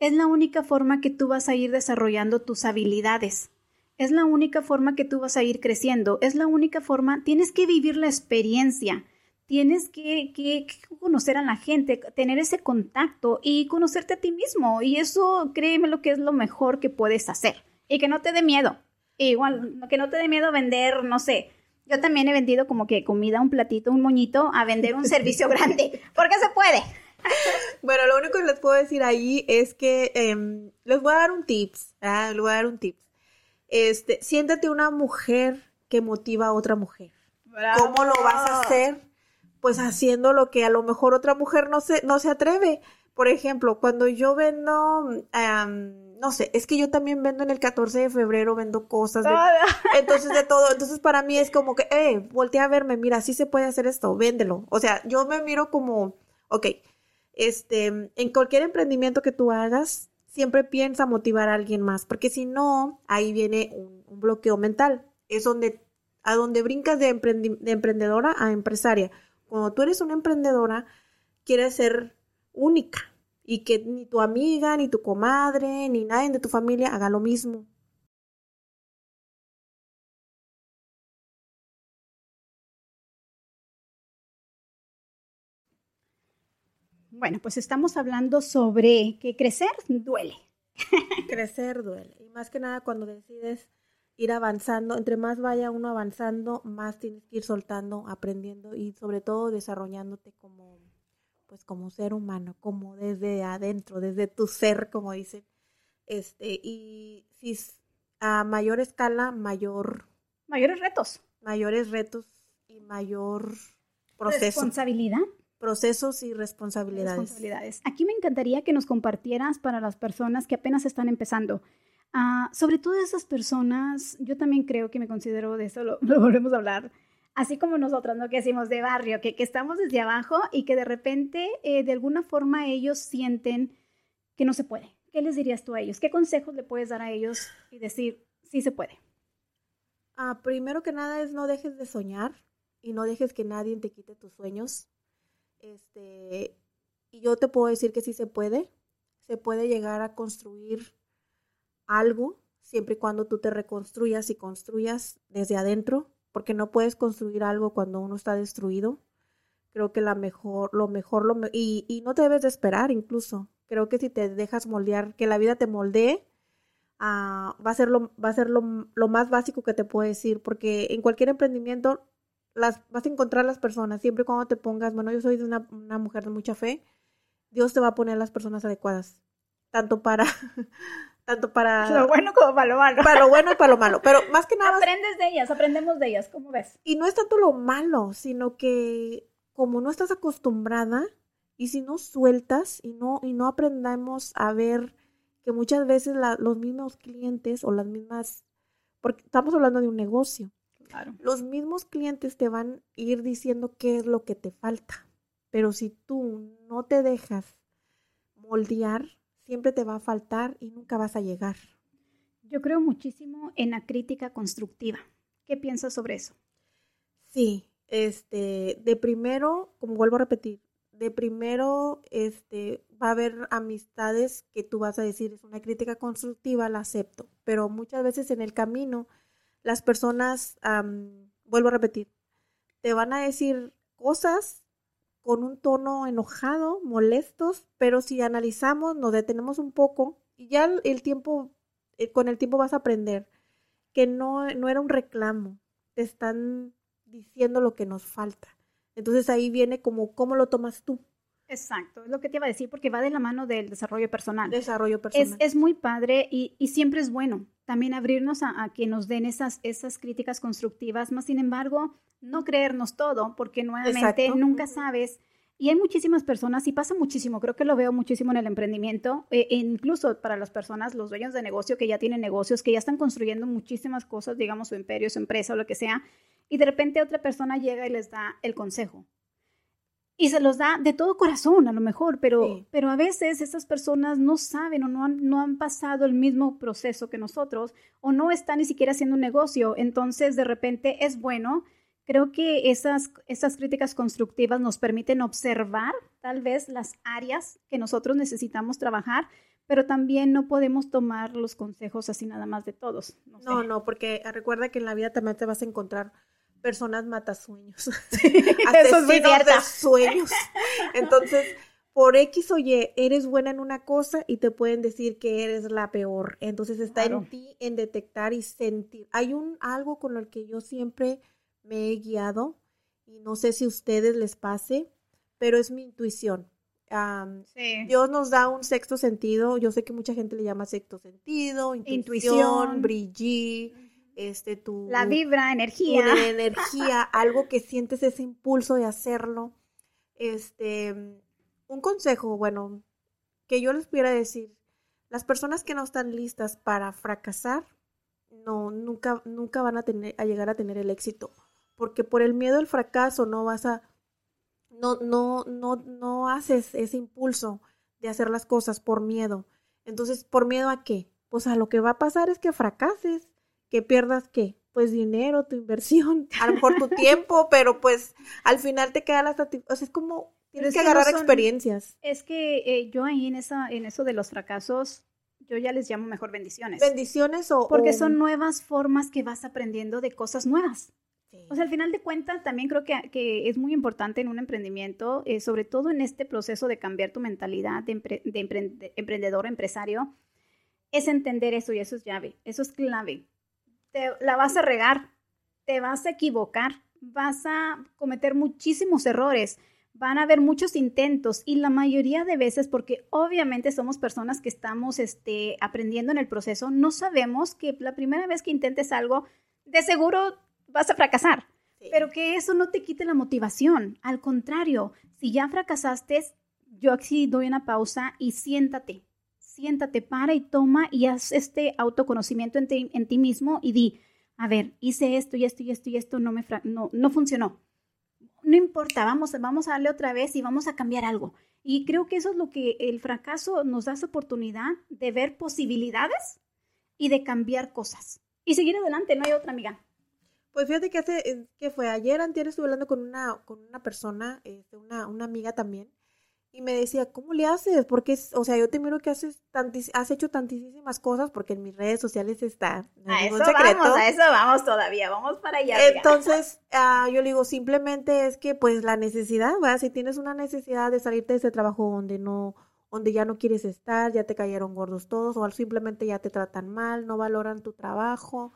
Es la única forma que tú vas a ir desarrollando tus habilidades. Es la única forma que tú vas a ir creciendo. Es la única forma, tienes que vivir la experiencia. Tienes que, que, conocer a la gente, tener ese contacto y conocerte a ti mismo. Y eso, créeme lo que es lo mejor que puedes hacer. Y que no te dé miedo igual, que no te dé miedo vender, no sé. Yo también he vendido como que comida, un platito, un moñito, a vender un <laughs> servicio grande. Porque se puede. <laughs> Bueno, lo único que les puedo decir ahí es que em, les voy a dar un tips. ¿ah? Les voy a dar un tips. Este, siéntate una mujer que motiva a otra mujer. ¿Cómo lo vas a hacer? Pues haciendo lo que a lo mejor otra mujer no se, no se atreve. Por ejemplo, cuando yo vendo no sé, es que yo también vendo en el 14 de febrero, vendo cosas, entonces de todo, entonces para mí es como que, eh, voltea a verme, mira, sí se puede hacer esto, véndelo. O sea, yo me miro como, ok, este, en cualquier emprendimiento que tú hagas, siempre piensa motivar a alguien más, porque si no, ahí viene un, bloqueo mental. Es donde, a donde brincas de, de emprendedora a empresaria. Cuando tú eres una emprendedora, quieres ser única y que ni tu amiga, ni tu comadre, ni nadie de tu familia haga lo mismo. Bueno, pues estamos hablando sobre que crecer duele. <laughs> crecer duele. Y más que nada cuando decides ir avanzando, entre más vaya uno avanzando, más tienes que ir soltando, aprendiendo y sobre todo desarrollándote como pues como ser humano, como desde adentro, desde tu ser, como dicen. Este, y si a mayor escala, mayor... Mayores retos. Mayores retos y mayor proceso. Responsabilidad. Procesos y responsabilidades. responsabilidades. Aquí me encantaría que nos compartieras para las personas que apenas están empezando. Uh, sobre todo esas personas, yo también creo que me considero de eso, lo, <laughs> lo volvemos a hablar, así como nosotros, ¿no? Que decimos de barrio, que, estamos desde abajo y que de repente, eh, de alguna forma, ellos sienten que no se puede. ¿Qué les dirías tú a ellos? ¿Qué consejos le puedes dar a ellos y decir, sí se puede? Ah, primero que nada es no dejes de soñar y no dejes que nadie te quite tus sueños. Este, y yo te puedo decir que sí se puede. Se puede llegar a construir algo siempre y cuando tú te reconstruyas y construyas desde adentro porque no puedes construir algo cuando uno está destruido. Creo que la mejor, lo mejor, lo y, y, no te debes de esperar incluso. Creo que si te dejas moldear, que la vida te moldee, ah, va a ser, lo, va a ser lo, más básico que te puedo decir, porque en cualquier emprendimiento las, vas a encontrar las personas, siempre cuando te pongas, bueno, yo soy de una mujer de mucha fe, Dios te va a poner las personas adecuadas, tanto para <laughs> tanto para lo bueno como para lo malo. Para lo bueno y para lo malo, pero más que nada aprendes de ellas, aprendemos de ellas, ¿cómo ves? Y no es tanto lo malo, sino que como no estás acostumbrada y si no sueltas y no y no aprendamos a ver que muchas veces los mismos clientes o las mismas porque estamos hablando de un negocio. Claro. Los mismos clientes te van a ir diciendo qué es lo que te falta. Pero si tú no te dejas moldear, siempre te va a faltar y nunca vas a llegar. Yo creo muchísimo en la crítica constructiva. ¿Qué piensas sobre eso? Sí, este, de primero, como vuelvo a repetir, de primero, este, va a haber amistades que tú vas a decir es una crítica constructiva, la acepto, pero muchas veces en el camino las personas, vuelvo a repetir, te van a decir cosas con un tono enojado, molestos, pero si analizamos, nos detenemos un poco y ya el tiempo, eh, con el tiempo vas a aprender que no, no era un reclamo, te están diciendo lo que nos falta. Entonces ahí viene como cómo lo tomas tú. Exacto, es lo que te iba a decir, porque va de la mano del desarrollo personal. Desarrollo personal. Es, muy padre y, siempre es bueno también abrirnos a, que nos den esas, esas críticas constructivas, más sin embargo, no creernos todo, porque nuevamente nunca sabes. Y hay muchísimas personas, y pasa muchísimo, creo que lo veo muchísimo en el emprendimiento, e incluso para las personas, los dueños de negocio que ya tienen negocios, que ya están construyendo muchísimas cosas, digamos su imperio, su empresa o lo que sea, y de repente otra persona llega y les da el consejo. Y se los da de todo corazón, a lo mejor, pero, pero a veces esas personas no saben o no han, no han pasado el mismo proceso que nosotros o no están ni siquiera haciendo un negocio. Entonces, de repente es bueno Creo que esas, esas críticas constructivas nos permiten observar tal vez las áreas que nosotros necesitamos trabajar, pero también no podemos tomar los consejos así nada más de todos. No, no, porque recuerda que en la vida también te vas a encontrar personas matasueños. <laughs> Eso es muy de sueños. Entonces, por X o Y, eres buena en una cosa y te pueden decir que eres la peor. Entonces está en ti en detectar y sentir. Hay un algo con el que yo siempre me he guiado y no sé si a ustedes les pase, pero es mi intuición. Dios nos da un sexto sentido, yo sé que mucha gente le llama sexto sentido, intuición, intuición este, tu... La vibra, energía. energía, <laughs> algo que sientes ese impulso de hacerlo. Este, un consejo, bueno, que yo les pudiera decir, las personas que no están listas para fracasar, no, nunca, nunca van a, tener, a llegar a tener el éxito porque por el miedo al fracaso no vas a, no, no, no, no haces ese impulso de hacer las cosas por miedo. Entonces, ¿por miedo a qué? Pues a lo que va a pasar es que fracases, que pierdas qué? Pues dinero, tu inversión, <laughs> a lo mejor tu tiempo, pero pues al final te queda la satisfacción. O sea, es como tienes que, agarrar experiencias. Es que eh, yo ahí en, esa, en eso de los fracasos, yo ya les llamo mejor bendiciones. Bendiciones o... Porque son nuevas formas que vas aprendiendo de cosas nuevas. O sea, al final de cuentas, también creo que, que es muy importante en un emprendimiento, eh, sobre todo en este proceso de cambiar tu mentalidad de, emprendedor, empresario, es entender eso y eso es llave, eso es clave. Te, la vas a regar, te vas a equivocar, vas a cometer muchísimos errores, van a haber muchos intentos y la mayoría de veces, porque obviamente somos personas que estamos este, aprendiendo en el proceso, no sabemos que la primera vez que intentes algo, de seguro vas a fracasar. Pero que eso no te quite la motivación. Al contrario, si ya fracasaste, yo aquí doy una pausa y siéntate. Siéntate, para y toma y haz este autoconocimiento en ti, en ti mismo y di, a ver, hice esto y esto y esto y esto, no, me no, no funcionó. No importa, vamos, vamos a darle otra vez y vamos a cambiar algo. Y creo que eso es lo que el fracaso nos da esa oportunidad de ver posibilidades y de cambiar cosas. Y seguir adelante, no hay otra amiga. Pues fíjate que hace, eh, que fue ayer, antes estuve hablando con una, con una persona, este, una, una amiga también, y me decía, ¿cómo le haces? Porque, o sea, yo te miro que haces has hecho tantísimas cosas porque en mis redes sociales está. a eso vamos, a eso vamos todavía, vamos para allá. Entonces, ah, yo le digo, simplemente es que, pues, la necesidad, ¿verdad? Si tienes una necesidad de salirte de ese trabajo donde no, donde ya no quieres estar, ya te cayeron gordos todos, o simplemente ya te tratan mal, no valoran tu trabajo,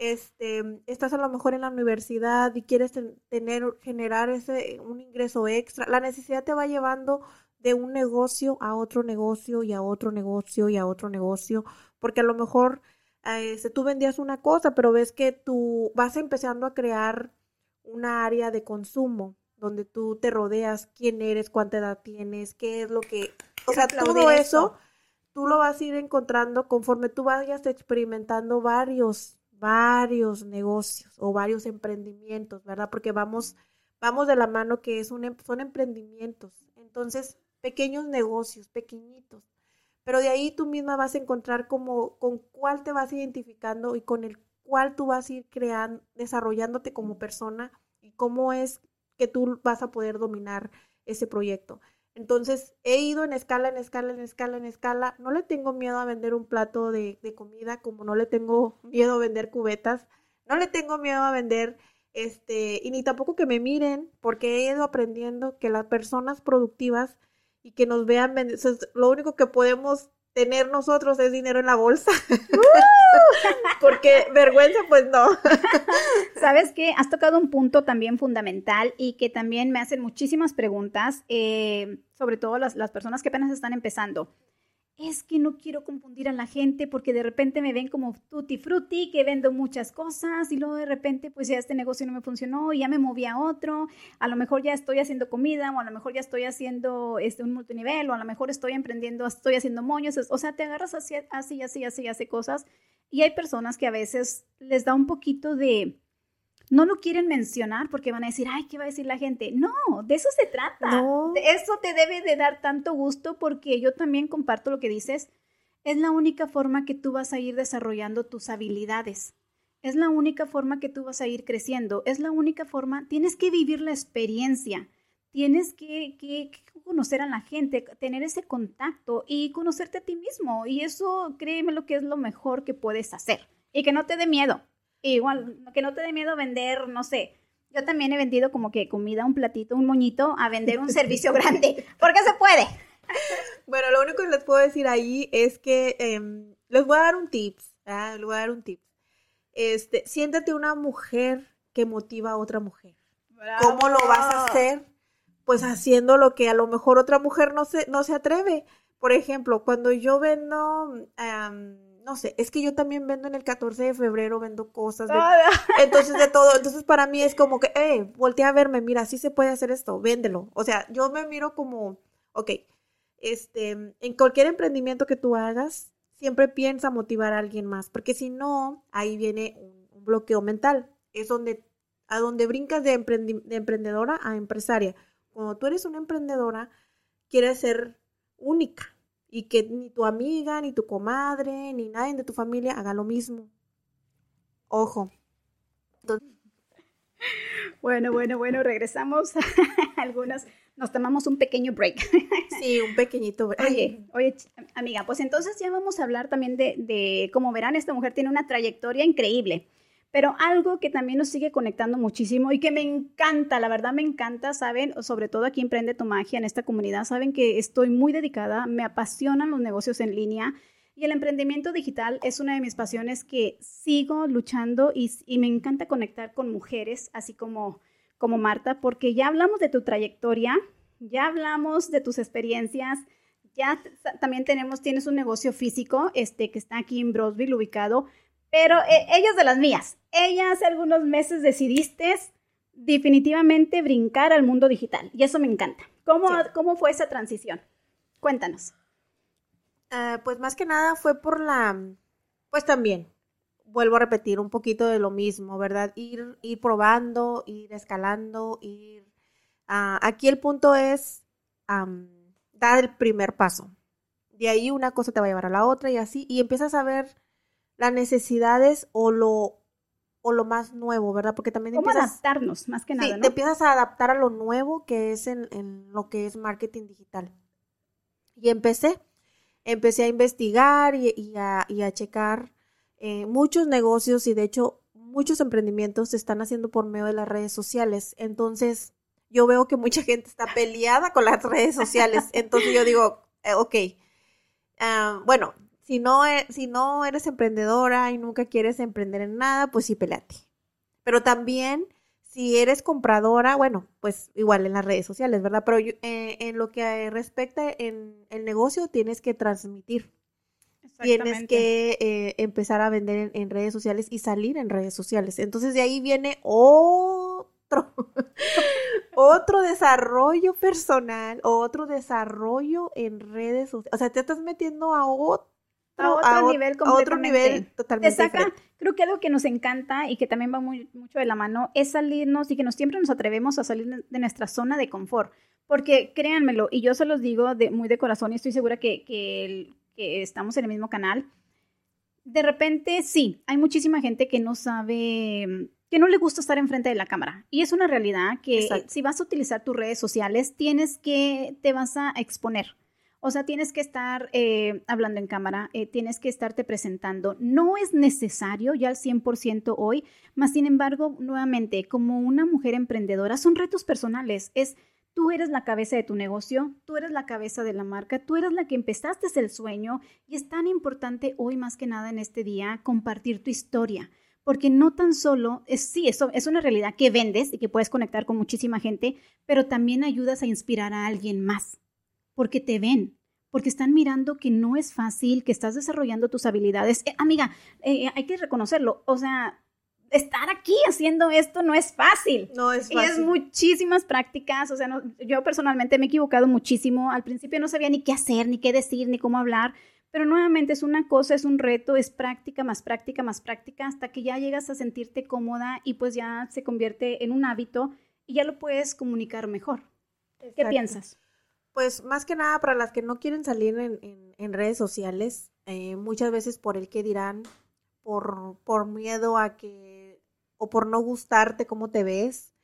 este, estás a lo mejor en la universidad y quieres tener, generar ese, un ingreso extra, la necesidad te va llevando de un negocio a otro negocio y a otro negocio y a otro negocio, porque a lo mejor este, tú vendías una cosa, pero ves que tú vas empezando a crear una área de consumo donde tú te rodeas, quién eres, cuánta edad tienes, qué es lo que, o sea, todo eso tú lo vas a ir encontrando conforme tú vayas experimentando varios varios negocios o varios emprendimientos, ¿verdad? Porque vamos, vamos de la mano que es un, em, son emprendimientos. Entonces, pequeños negocios, pequeñitos. Pero de ahí tú misma vas a encontrar como con cuál te vas identificando y con el cuál tú vas a ir creando, desarrollándote como persona y cómo es que tú vas a poder dominar ese proyecto. Entonces, he ido en escala, en escala, en escala, en escala. No le tengo miedo a vender un plato de, comida, como no le tengo <laughs> miedo a vender cubetas. No le tengo miedo a vender, este, y ni tampoco que me miren, porque he ido aprendiendo que las personas productivas y que nos vean, lo único que podemos tener nosotros es dinero en la bolsa. <laughs> Porque vergüenza, pues no. <laughs> Sabes que has tocado un punto también fundamental y que también me hacen muchísimas preguntas, eh, sobre todo las, las personas que apenas están empezando. Es que no quiero confundir a la gente porque de repente me ven como tutti frutti, que vendo muchas cosas y luego de repente pues ya este negocio no me funcionó y ya me moví a otro, a lo mejor ya estoy haciendo comida o a lo mejor ya estoy haciendo este, un multinivel o a lo mejor estoy emprendiendo, estoy haciendo moños, o sea, te agarras así, así, así, así, hace cosas. Y hay personas que a veces les da un poquito de no lo quieren mencionar porque van a decir, ay, ¿qué va a decir la gente? No, de eso se trata. eso te debe de dar tanto gusto porque yo también comparto lo que dices. Es la única forma que tú vas a ir desarrollando tus habilidades. Es la única forma que tú vas a ir creciendo. Es la única forma, tienes que vivir la experiencia. Tienes que, que conocer a la gente, tener ese contacto y conocerte a ti mismo. Y eso, créeme lo que es lo mejor que puedes hacer. Y que no te dé miedo igual, que no te dé miedo vender, no sé. Yo también he vendido como que comida, un platito, un moñito, a vender un servicio <laughs> grande. Porque se puede. Bueno, lo único que les puedo decir ahí es que em, les voy a dar un tips. Les voy a dar un tip. Este, siéntate una mujer que motiva a otra mujer. ¿Cómo lo vas a hacer? Pues haciendo lo que a lo mejor otra mujer no se, no se atreve. Por ejemplo, cuando yo vendo no sé, es que yo también vendo en el 14 de febrero, vendo cosas, <laughs> entonces de todo, entonces para mí es como que, eh, voltea a verme, mira, sí se puede hacer esto, véndelo. O sea, yo me miro como, ok, este, en cualquier emprendimiento que tú hagas, siempre piensa motivar a alguien más, porque si no, ahí viene un, bloqueo mental, es donde, a donde brincas de, de emprendedora a empresaria. Cuando tú eres una emprendedora, quieres ser única, y que ni tu amiga, ni tu comadre, ni nadie de tu familia haga lo mismo. Ojo. <laughs> Bueno, bueno, bueno, regresamos <laughs> algunas. Nos tomamos un pequeño break. <laughs> Sí, un pequeñito break. Oye, oye, amiga, pues entonces ya vamos a hablar también de, de, como verán, esta mujer tiene una trayectoria increíble. Pero algo que también nos sigue conectando muchísimo y que me encanta, la verdad me encanta, saben, sobre todo aquí Emprende tu Magia, en esta comunidad, saben que estoy muy dedicada, me apasionan los negocios en línea y el emprendimiento digital es una de mis pasiones que sigo luchando y, me encanta conectar con mujeres, así como, como Marta, porque ya hablamos de tu trayectoria, ya hablamos de tus experiencias, ya también tenemos, tienes un negocio físico, este, que está aquí en Brosville, ubicado, pero eh, ella es de las mías. Ella hace algunos meses decidiste definitivamente brincar al mundo digital y eso me encanta. ¿Cómo, ¿cómo fue esa transición? Cuéntanos. Ah, pues más que nada fue por la, pues también, vuelvo a repetir un poquito de lo mismo, ¿verdad? Ir, ir probando, ir escalando, ir... Ah, aquí el punto es dar el primer paso. De ahí una cosa te va a llevar a la otra y así, y empiezas a ver las necesidades o lo, o lo más nuevo, ¿verdad? Porque también ¿Cómo adaptarnos, más que nada, sí, te empiezas a adaptar a lo nuevo que es en, lo que es marketing digital. Y empecé, empecé a investigar y, a, checar eh, muchos negocios y de hecho muchos emprendimientos se están haciendo por medio de las redes sociales. Entonces, yo veo que mucha gente está peleada con las redes sociales. <laughs> Entonces yo digo, eh, ok, ah, bueno, si no, e, si no eres emprendedora y nunca quieres emprender en nada, pues sí, peleate. Pero también, si eres compradora, bueno, pues igual en las redes sociales, ¿verdad? Pero eh, en lo que respecta en el negocio, tienes que transmitir. Tienes que eh, empezar a vender en, redes sociales y salir en redes sociales. Entonces de ahí viene otro, <laughs> otro desarrollo personal, otro desarrollo en redes sociales. O sea, te estás metiendo a otro a otro nivel completamente. otro nivel totalmente Creo que algo que nos encanta y que también va muy, mucho de la mano es salirnos y que nos, siempre nos atrevemos a salir de nuestra zona de confort. Porque créanmelo, y yo se los digo de, muy de corazón y estoy segura que, que, estamos en el mismo canal, de repente sí, hay muchísima gente que no sabe, que no le gusta estar enfrente de la cámara. Y es una realidad que si vas a utilizar tus redes sociales, tienes que, te vas a exponer. O sea, tienes que estar eh, hablando en cámara, eh, tienes que estarte presentando. No es necesario ya al 100% hoy, más sin embargo, nuevamente, como una mujer emprendedora, son retos personales. Es tú eres la cabeza de tu negocio, tú eres la cabeza de la marca, tú eres la que empezaste el sueño y es tan importante hoy más que nada en este día compartir tu historia. Porque no tan solo, es, sí, eso es una realidad que vendes y que puedes conectar con muchísima gente, pero también ayudas a inspirar a alguien más porque te ven, porque están mirando que no es fácil, que estás desarrollando tus habilidades. Eh, amiga, eh, hay que reconocerlo, o sea, estar aquí haciendo esto no es fácil. No es fácil. Y es muchísimas prácticas, o sea, yo personalmente me he equivocado muchísimo. Al principio no sabía ni qué hacer, ni qué decir, ni cómo hablar, pero nuevamente es una cosa, es un reto, es práctica, más práctica, más práctica, hasta que ya llegas a sentirte cómoda y pues ya se convierte en un hábito y ya lo puedes comunicar mejor. ¿Qué piensas? Pues más que nada para las que no quieren salir en, redes sociales, eh, muchas veces por el que dirán, por, por miedo a que, o por no gustarte cómo te ves,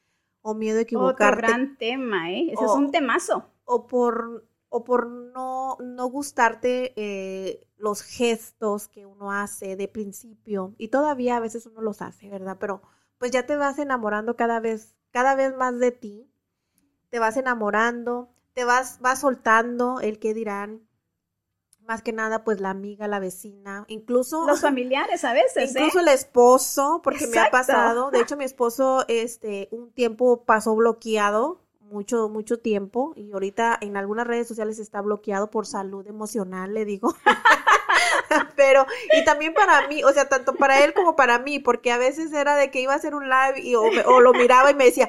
o miedo a equivocarte. Otro gran tema, ¿eh? Ese es un temazo. O por, o por no, no gustarte eh, los gestos que uno hace de principio, y todavía a veces uno los hace, ¿verdad? Pero pues ya te vas enamorando cada vez, cada vez más de ti, te vas enamorando, te vas, vas soltando el que dirán, más que nada, pues la amiga, la vecina, incluso los <laughs> familiares a veces, ¿eh? incluso el esposo, porque me ha pasado. De <laughs> hecho, mi esposo, este, un tiempo pasó bloqueado, mucho, mucho tiempo, y ahorita en algunas redes sociales está bloqueado por salud emocional, le digo. <laughs> <laughs> pero, y también para mí, o sea, tanto para él como para mí, porque a veces era de que iba a hacer un live y, o, lo miraba y me decía,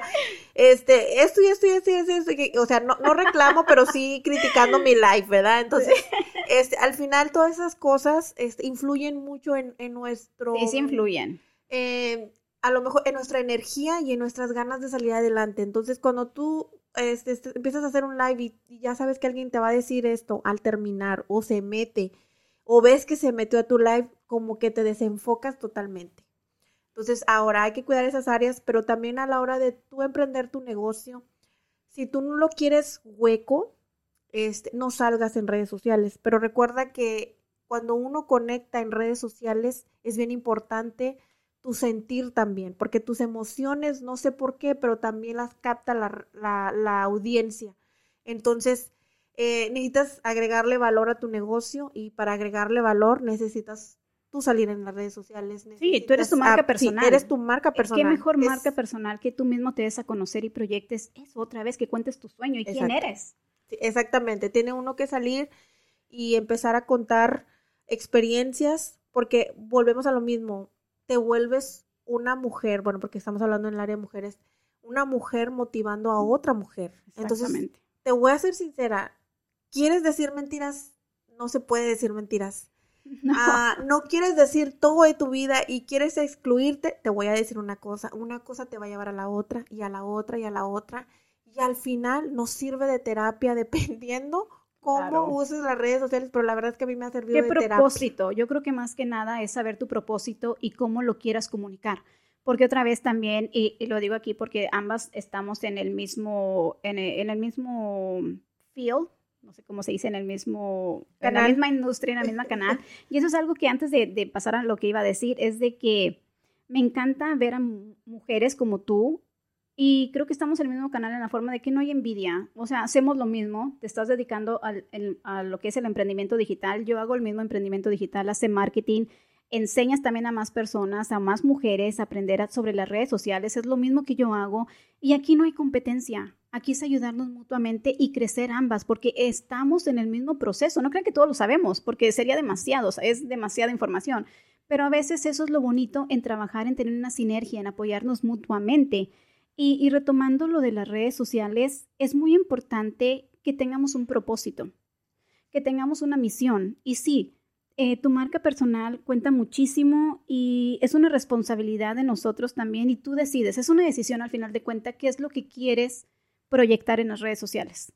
este, esto y esto y esto y esto, o sea, no, no reclamo, pero sí criticando mi live, ¿verdad? Entonces, este, al final todas esas cosas este, influyen mucho en, en nuestro... Sí, sí influyen. Eh, a lo mejor en nuestra energía y en nuestras ganas de salir adelante. Entonces, cuando tú este, este empiezas a hacer un live y, y, ya sabes que alguien te va a decir esto al terminar o se mete o ves que se metió a tu live, como que te desenfocas totalmente. Entonces, ahora hay que cuidar esas áreas, pero también a la hora de tú emprender tu negocio, si tú no lo quieres hueco, este, no salgas en redes sociales. Pero recuerda que cuando uno conecta en redes sociales, es bien importante tu sentir también, porque tus emociones, no sé por qué, pero también las capta la, la, la audiencia. Entonces, eh, necesitas agregarle valor a tu negocio y para agregarle valor necesitas tú salir en las redes sociales. Sí, tú eres tu marca personal. eres tu marca personal. ¿Qué mejor marca personal que tú mismo te des a conocer y proyectes eso otra vez, que cuentes tu sueño y quién eres? exactamente, tiene uno que salir y empezar a contar experiencias, porque volvemos a lo mismo, te vuelves una mujer, bueno, porque estamos hablando en el área de mujeres, una mujer motivando a otra mujer. Entonces, te voy a ser sincera, ¿Quieres decir mentiras? No se puede decir mentiras. <laughs> No. Ah, no quieres decir todo de tu vida y quieres excluirte, te voy a decir una cosa, una cosa te va a llevar a la otra y a la otra y a la otra y al final nos sirve de terapia dependiendo cómo uses las redes sociales, pero la verdad es que a mí me ha servido ¿Qué propósito? Yo creo que más que nada es saber tu propósito y cómo lo quieras comunicar. Porque otra vez también, y, lo digo aquí porque ambas estamos en el mismo, en en el mismo field, no sé cómo se dice, en el mismo, en la misma industria, en la misma canal. Y eso es algo que antes de, pasar a lo que iba a decir, es de que me encanta ver a mujeres como tú y creo que estamos en el mismo canal en la forma de que no hay envidia. O sea, hacemos lo mismo. Te estás dedicando a lo que es el emprendimiento digital. Yo hago el mismo emprendimiento digital, hace marketing. Enseñas también a más personas, a más mujeres a aprender sobre las redes sociales. Es lo mismo que yo hago. Y aquí no hay competencia. Aquí es ayudarnos mutuamente y crecer ambas, porque estamos en el mismo proceso. No crean que todos lo sabemos, porque sería demasiado, es demasiada información. Pero a veces eso es lo bonito en trabajar, en tener una sinergia, en apoyarnos mutuamente. Y, retomando lo de las redes sociales, es muy importante que tengamos un propósito, que tengamos una misión. Y sí, eh, tu marca personal cuenta muchísimo y es una responsabilidad de nosotros también y tú decides, es una decisión al final de cuenta qué es lo que quieres proyectar en las redes sociales.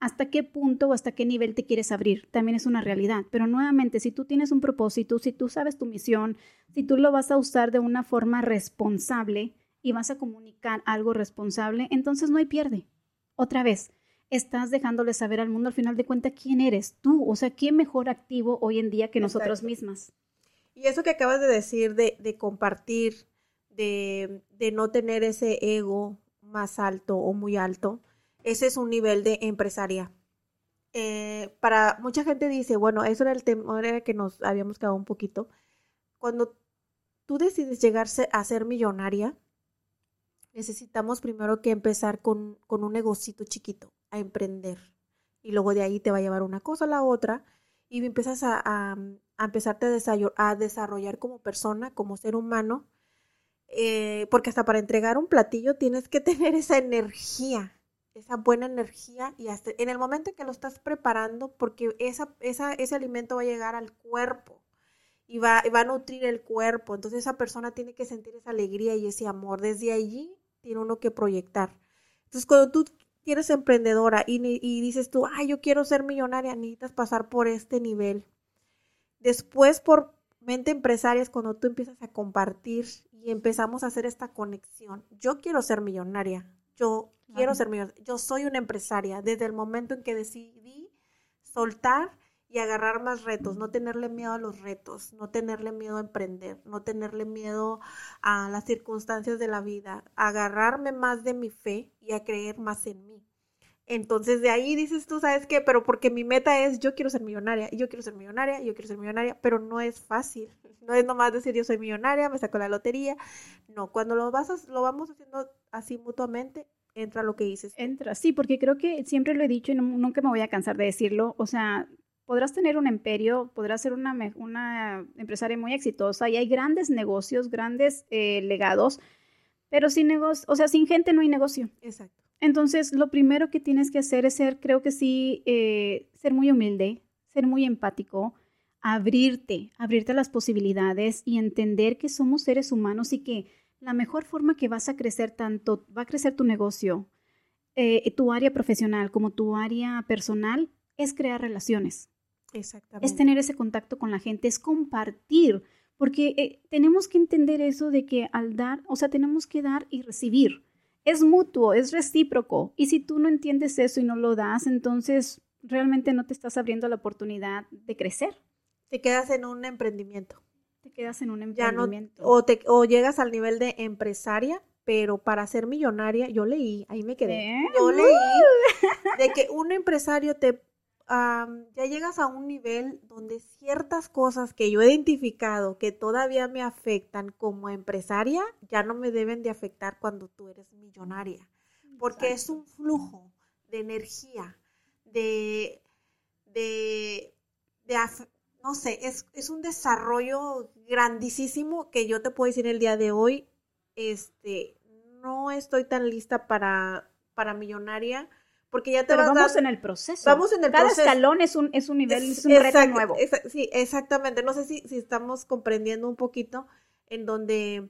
¿Hasta qué punto o hasta qué nivel te quieres abrir? También es una realidad. Pero nuevamente, si tú tienes un propósito, si tú sabes tu misión, si tú lo vas a usar de una forma responsable y vas a comunicar algo responsable, entonces no hay pierde. Otra vez, estás dejándole saber al mundo al final de cuentas quién eres tú. O sea, ¿quién mejor activo hoy en día que nosotros mismas? Y eso que acabas de decir de, de compartir, de, de no tener ese ego más alto o muy alto, ese es un nivel de empresaria. Eh, para mucha gente dice, bueno, eso era el tema era que nos habíamos quedado un poquito. Cuando tú decides llegarse a ser millonaria, necesitamos primero que empezar con, con un negocito chiquito, a emprender. y luego de ahí te va a llevar una cosa a la otra y empiezas a, a, a empezarte a desarrollar, como persona, como ser humano, eh, porque hasta para entregar un platillo tienes que <laughs> tener esa energía, esa buena energía y hasta en el momento en que lo estás preparando, porque esa, esa, ese alimento va a llegar al cuerpo y va, va a nutrir el cuerpo, entonces esa persona tiene que sentir esa alegría y ese amor, desde allí tiene uno que proyectar. Entonces cuando tú eres emprendedora y, y dices tú, ay, yo quiero ser millonaria, necesitas pasar por este nivel. Después, por mente empresaria, es cuando tú empiezas a compartir y empezamos a hacer esta conexión. Yo quiero ser millonaria, yo quiero ser millonaria, yo soy una empresaria. Desde el momento en que decidí soltar y agarrar más retos, no tenerle miedo a los retos, no tenerle miedo a emprender, no tenerle miedo a las circunstancias de la vida, agarrarme más de mi fe y a creer más en mí. Entonces de ahí dices tú, ¿sabes qué? Pero porque mi meta es yo quiero ser millonaria, yo quiero ser millonaria, yo quiero ser millonaria, pero no es fácil. <laughs> No es nomás decir yo soy millonaria, me saco la lotería. No, cuando lo vas lo vamos haciendo así mutuamente, entra lo que dices. Entra, sí, porque creo que siempre lo he dicho y nunca me voy a cansar de decirlo. O sea, podrás tener un imperio, podrás ser una, una empresaria muy exitosa y hay grandes negocios, grandes eh, legados, pero sin negocio, o sea, sin gente no hay negocio. Exacto. Entonces, lo primero que tienes que hacer es ser, creo que sí, eh, ser muy humilde, ser muy empático, abrirte, abrirte a las posibilidades y entender que somos seres humanos y que la mejor forma que vas a crecer tanto, va a crecer tu negocio, eh, tu área profesional como tu área personal, es crear relaciones. Exactamente. Es tener ese contacto con la gente, es compartir, porque eh, tenemos que entender eso de que al dar, o sea, tenemos que dar y recibir es mutuo, es recíproco. Y si tú no entiendes eso y no lo das, entonces realmente no te estás abriendo la oportunidad de crecer. Te quedas en un emprendimiento. Te quedas en un emprendimiento. o, te, o llegas al nivel de empresaria, pero para ser millonaria, yo leí, ahí me quedé. ¿Eh? Yo leí de que un empresario te ya llegas a un nivel donde ciertas cosas que yo he identificado que todavía me afectan como empresaria, ya no me deben de afectar cuando tú eres millonaria, porque es un flujo de energía, de, de, de no sé, es, es, un desarrollo grandísimo que yo te puedo decir el día de hoy, este, no estoy tan lista para, para millonaria, porque ya te Pero vamos en el proceso. Vamos en el Cada proceso. escalón es un, es un nivel, es, un reto nuevo. sí, exactamente. No sé si, si estamos comprendiendo un poquito en donde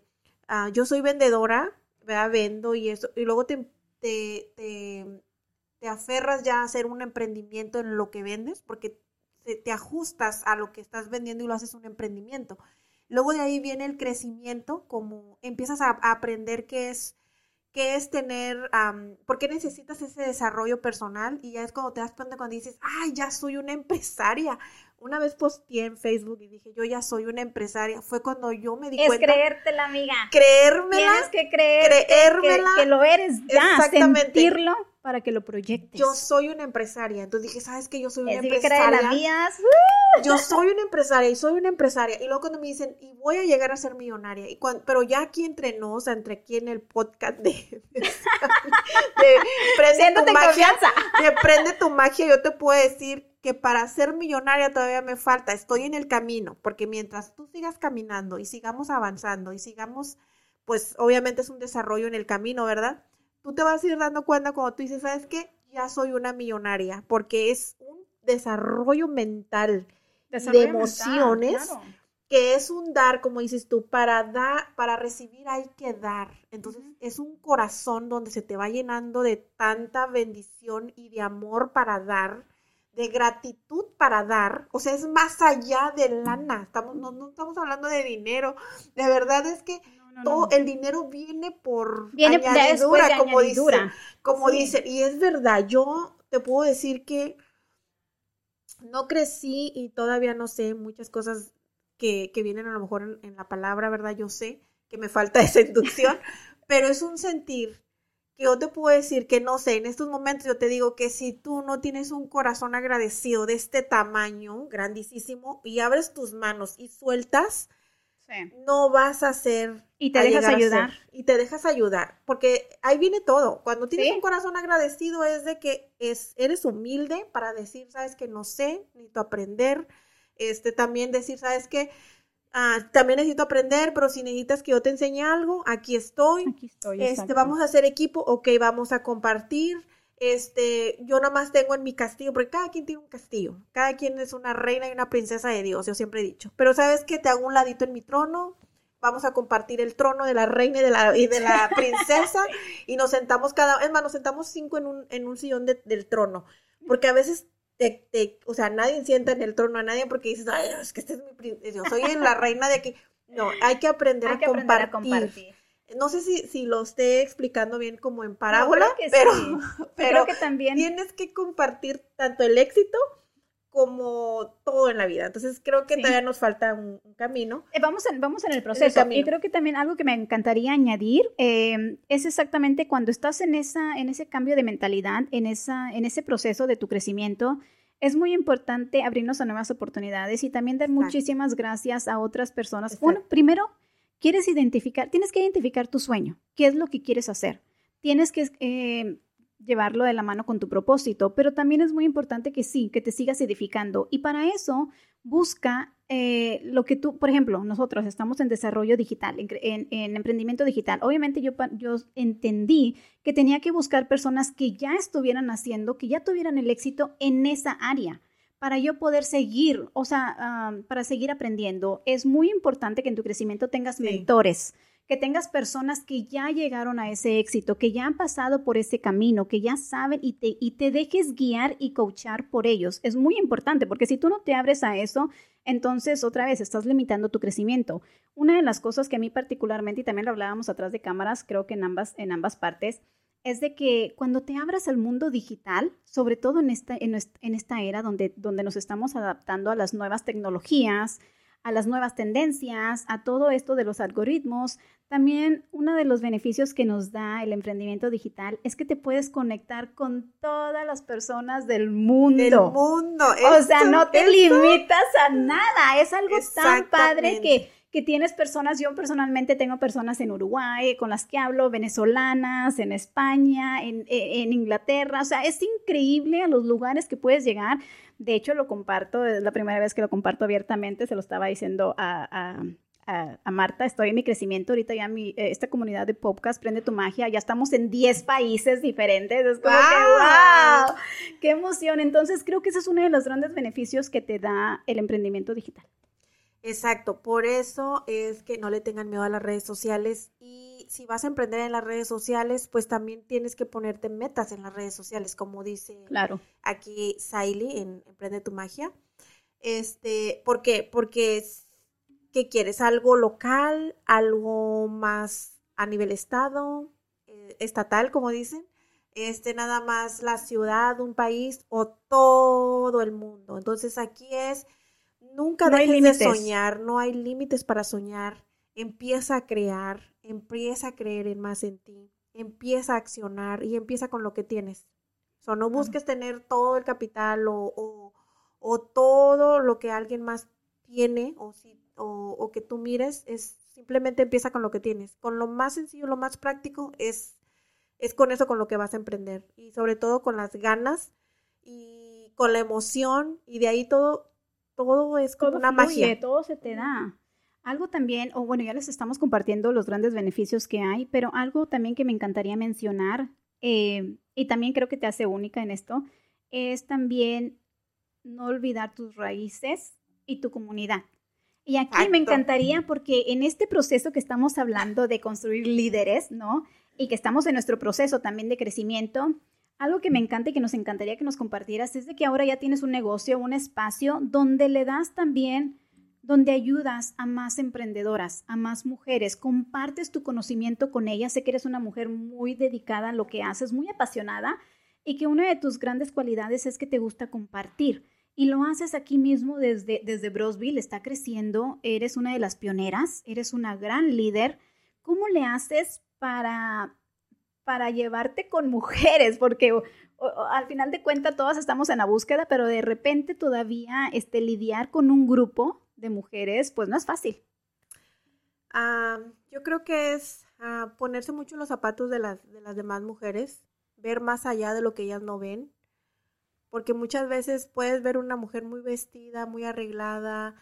uh, yo soy vendedora, ¿verdad? Vendo y eso, y luego te, te, te, te, aferras ya a hacer un emprendimiento en lo que vendes, porque te, te ajustas a lo que estás vendiendo y lo haces un emprendimiento. Luego de ahí viene el crecimiento, como empiezas a, a aprender qué es qué es tener, um, por qué necesitas ese desarrollo personal y ya es cuando te das cuenta cuando dices, ay, ya soy una empresaria. Una vez posteé en Facebook y dije, yo ya soy una empresaria. Fue cuando yo me di es cuenta. Es creértela, amiga. Creérmela. Tienes que creer creérmela, que, que, lo eres ya, Exactamente. sentirlo para que lo proyectes. Yo soy una empresaria. Entonces dije, ¿sabes qué? Yo soy una es empresaria. Que mías. Yo soy una empresaria y soy una empresaria. Y luego cuando me dicen, y voy a llegar a ser millonaria. Y cuando, pero ya aquí entre nos, entre aquí en el podcast de, <laughs> de, de Prende tu magia. De Prende tu magia, yo te puedo decir que para ser millonaria todavía me falta. Estoy en el camino. Porque mientras tú sigas caminando y sigamos avanzando y sigamos, pues obviamente es un desarrollo en el camino, ¿verdad? tú te vas a ir dando cuenta cuando tú dices, ¿sabes qué? Ya soy una millonaria, porque es un desarrollo mental desarrollo de emociones, mental, claro. que es un dar, como dices tú, para dar, para recibir hay que dar. Entonces, uh -huh. es un corazón donde se te va llenando de tanta bendición y de amor para dar, de gratitud para dar, o sea, es más allá de lana, estamos, no, no estamos hablando de dinero, de verdad es que no, todo el dinero viene por viene añadidura, de como añadidura. dice, como sí. dice, y es verdad, yo te puedo decir que no crecí y todavía no sé muchas cosas que, que vienen a lo mejor en, en, la palabra, ¿verdad? Yo sé que me falta esa inducción, <laughs> pero es un sentir yo te puedo decir que no sé, en estos momentos yo te digo que si tú no tienes un corazón agradecido de este tamaño, grandísimo, y abres tus manos y sueltas, no vas a ser... Y te dejas ayudar. Y te dejas ayudar, porque ahí viene todo. Cuando tienes un corazón agradecido es de que es, eres humilde para decir, sabes que no sé, necesito aprender. Este, también decir, sabes que ah, también necesito aprender, pero si necesitas que yo te enseñe algo, aquí estoy. Aquí estoy. Este, vamos a hacer equipo, ok, vamos a compartir. Este, yo nada más tengo en mi castillo, porque cada quien tiene un castillo, cada quien es una reina y una princesa de Dios, yo siempre he dicho. Pero sabes que te hago un ladito en mi trono, vamos a compartir el trono de la reina y de la, y de la <laughs> princesa y nos sentamos cada, es más, nos sentamos cinco en un, en un sillón del trono, porque a veces te, te, o sea, nadie sienta en el trono a nadie porque dices, ay, es que este es mi yo soy <laughs> la reina de aquí. No, hay que aprender, a, compartir. compartir no sé si, si lo esté explicando bien como en parábola, pero, <laughs> pero que también tienes que compartir tanto el éxito como todo en la vida. Entonces creo que todavía nos falta un, camino. Eh, vamos, en, vamos en el proceso. y creo que también algo que me encantaría añadir eh, es exactamente cuando estás en, esa, en ese cambio de mentalidad, en, esa, en ese proceso de tu crecimiento. Es muy importante abrirnos a nuevas oportunidades y también dar muchísimas gracias a otras personas. Primero, quieres identificar, tienes que identificar tu sueño, qué es lo que quieres hacer. Tienes que eh, llevarlo de la mano con tu propósito, pero también es muy importante que sí, que te sigas edificando. Y para eso, busca eh, lo que tú, por ejemplo, nosotros estamos en desarrollo digital, en, emprendimiento digital. Obviamente yo, yo entendí que tenía que buscar personas que ya estuvieran haciendo, que ya tuvieran el éxito en esa área para yo poder seguir, o sea, para seguir aprendiendo, es muy importante que en tu crecimiento tengas mentores, que tengas personas que ya llegaron a ese éxito, que ya han pasado por ese camino, que ya saben y te, y te dejes guiar y coachar por ellos. Es muy importante porque si tú no te abres a eso, entonces otra vez estás limitando tu crecimiento. Una de las cosas que a mí particularmente, y también lo hablábamos atrás de cámaras, creo que en ambas, en ambas partes, es de que cuando te abras al mundo digital, sobre todo en esta, en, esta era donde, donde nos estamos adaptando a las nuevas tecnologías, a las nuevas tendencias, a todo esto de los algoritmos, también uno de los beneficios que nos da el emprendimiento digital es que te puedes conectar con todas las personas del mundo. Del mundo. o sea, no te limitas a nada. Es algo tan padre que que tienes personas, yo personalmente tengo personas en Uruguay con las que hablo, venezolanas, en España, en, e, Inglaterra, o sea, es increíble a los lugares que puedes llegar. De hecho, lo comparto, es la primera vez que lo comparto abiertamente, se lo estaba diciendo a, Marta, estoy en mi crecimiento ahorita ya mi, eh, esta comunidad de podcast Prende tu Magia, ya estamos en 10 países diferentes, es como que wow, qué emoción. Entonces creo que ese es uno de los grandes beneficios que te da el emprendimiento digital. Exacto, por eso es que no le tengan miedo a las redes sociales y si vas a emprender en las redes sociales, pues también tienes que ponerte metas en las redes sociales, como dice claro. aquí Saily en Emprende tu Magia. Este, ¿por qué? Porque ¿qué quieres? ¿Algo local? ¿Algo más a nivel estado? Eh, estatal, como dicen? Este, nada más la ciudad, un país o todo el mundo. Entonces aquí es Nunca dejes de soñar, no hay límites para soñar. Empieza a crear, empieza a creer en más en ti, empieza a accionar y empieza con lo que tienes. O no busques tener todo el capital o, o, todo lo que alguien más tiene o, si, o, o que tú mires, es simplemente empieza con lo que tienes. Con lo más sencillo, lo más práctico es, es con eso con lo que vas a emprender y sobre todo con las ganas y con la emoción y de ahí todo todo es como una magia. Todo se te da. Algo también, o bueno, ya les estamos compartiendo los grandes beneficios que hay, pero algo también que me encantaría mencionar, eh, y también creo que te hace única en esto, es también no olvidar tus raíces y tu comunidad. Y aquí me encantaría porque en este proceso que estamos hablando de construir líderes, ¿no? Y que estamos en nuestro proceso también de crecimiento, algo que me encanta y que nos encantaría que nos compartieras es de que ahora ya tienes un negocio, un espacio donde le das también, donde ayudas a más emprendedoras, a más mujeres, compartes tu conocimiento con ellas. Sé que eres una mujer muy dedicada a lo que haces, muy apasionada y que una de tus grandes cualidades es que te gusta compartir. Y lo haces aquí mismo desde, desde está creciendo, eres una de las pioneras, eres una gran líder. ¿Cómo le haces para para llevarte con mujeres, porque al final de cuentas todas estamos en la búsqueda, pero de repente todavía este, lidiar con un grupo de mujeres, pues no es fácil. Ah, yo creo que es ah, ponerse mucho en los zapatos de las, de las demás mujeres, ver más allá de lo que ellas no ven, porque muchas veces puedes ver una mujer muy vestida, muy arreglada,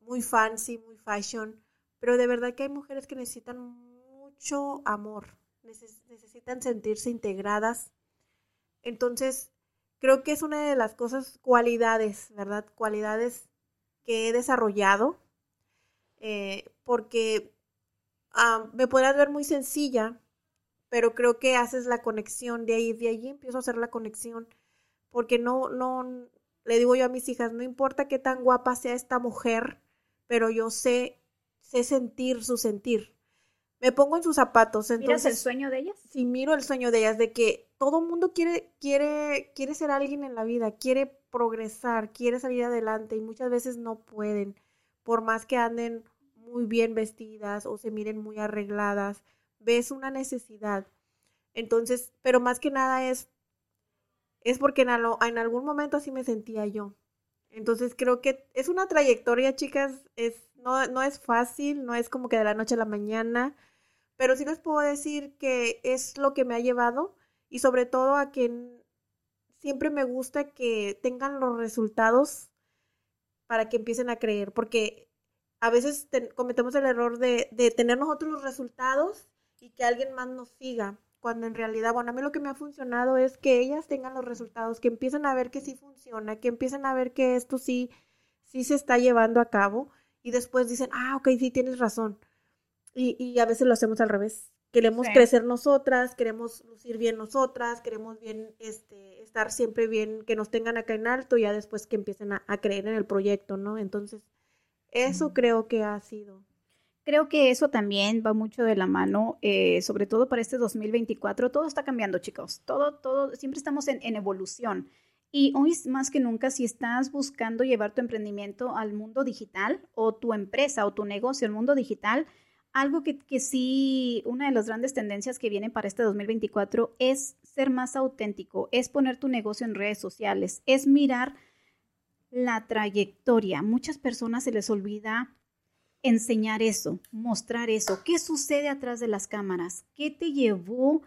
muy fancy, muy fashion, pero de verdad que hay mujeres que necesitan mucho amor, necesitan sentirse integradas. Entonces, creo que es una de las cosas, cualidades, ¿verdad? Cualidades que he desarrollado, eh, porque me podrás ver muy sencilla, pero creo que haces la conexión de ahí, de ahí empiezo a hacer la conexión, porque no, no, le digo yo a mis hijas, no importa qué tan guapa sea esta mujer, pero yo sé, sé sentir su sentir. Me pongo en sus zapatos. Entonces, ¿Miras el sueño de ellas? Sí, miro el sueño de ellas, de que todo mundo quiere, quiere, quiere ser alguien en la vida, quiere progresar, quiere salir adelante y muchas veces no pueden, por más que anden muy bien vestidas o se miren muy arregladas, ves una necesidad. Entonces, pero más que nada es, es porque en, en algún momento así me sentía yo. Entonces creo que es una trayectoria, chicas, es, no, no es fácil, no es como que de la noche a la mañana, pero sí les puedo decir que es lo que me ha llevado y sobre todo a que siempre me gusta que tengan los resultados para que empiecen a creer, porque a veces cometemos el error de, de tener nosotros los resultados y que alguien más nos siga, cuando en realidad, bueno, a mí lo que me ha funcionado es que ellas tengan los resultados, que empiecen a ver que sí funciona, que empiecen a ver que esto sí, sí se está llevando a cabo y después dicen, ah, ok, sí tienes razón. Y, y a veces lo hacemos al revés. Queremos crecer nosotras, queremos lucir bien nosotras, queremos bien este, estar siempre bien, que nos tengan acá en alto y ya después que empiecen a, a creer en el proyecto, ¿no? Entonces, eso creo que ha sido Creo que eso también va mucho de la mano, eh, sobre todo para este 2024. Todo está cambiando, chicos. Todo, todo, siempre estamos en, evolución. Y hoy más que nunca, si estás buscando llevar tu emprendimiento al mundo digital o tu empresa o tu negocio al mundo digital, algo que, que sí, una de las grandes tendencias que vienen para este 2024 es ser más auténtico, es poner tu negocio en redes sociales, es mirar la trayectoria. Muchas personas se les olvida enseñar eso, mostrar eso. ¿Qué sucede atrás de las cámaras? ¿Qué te llevó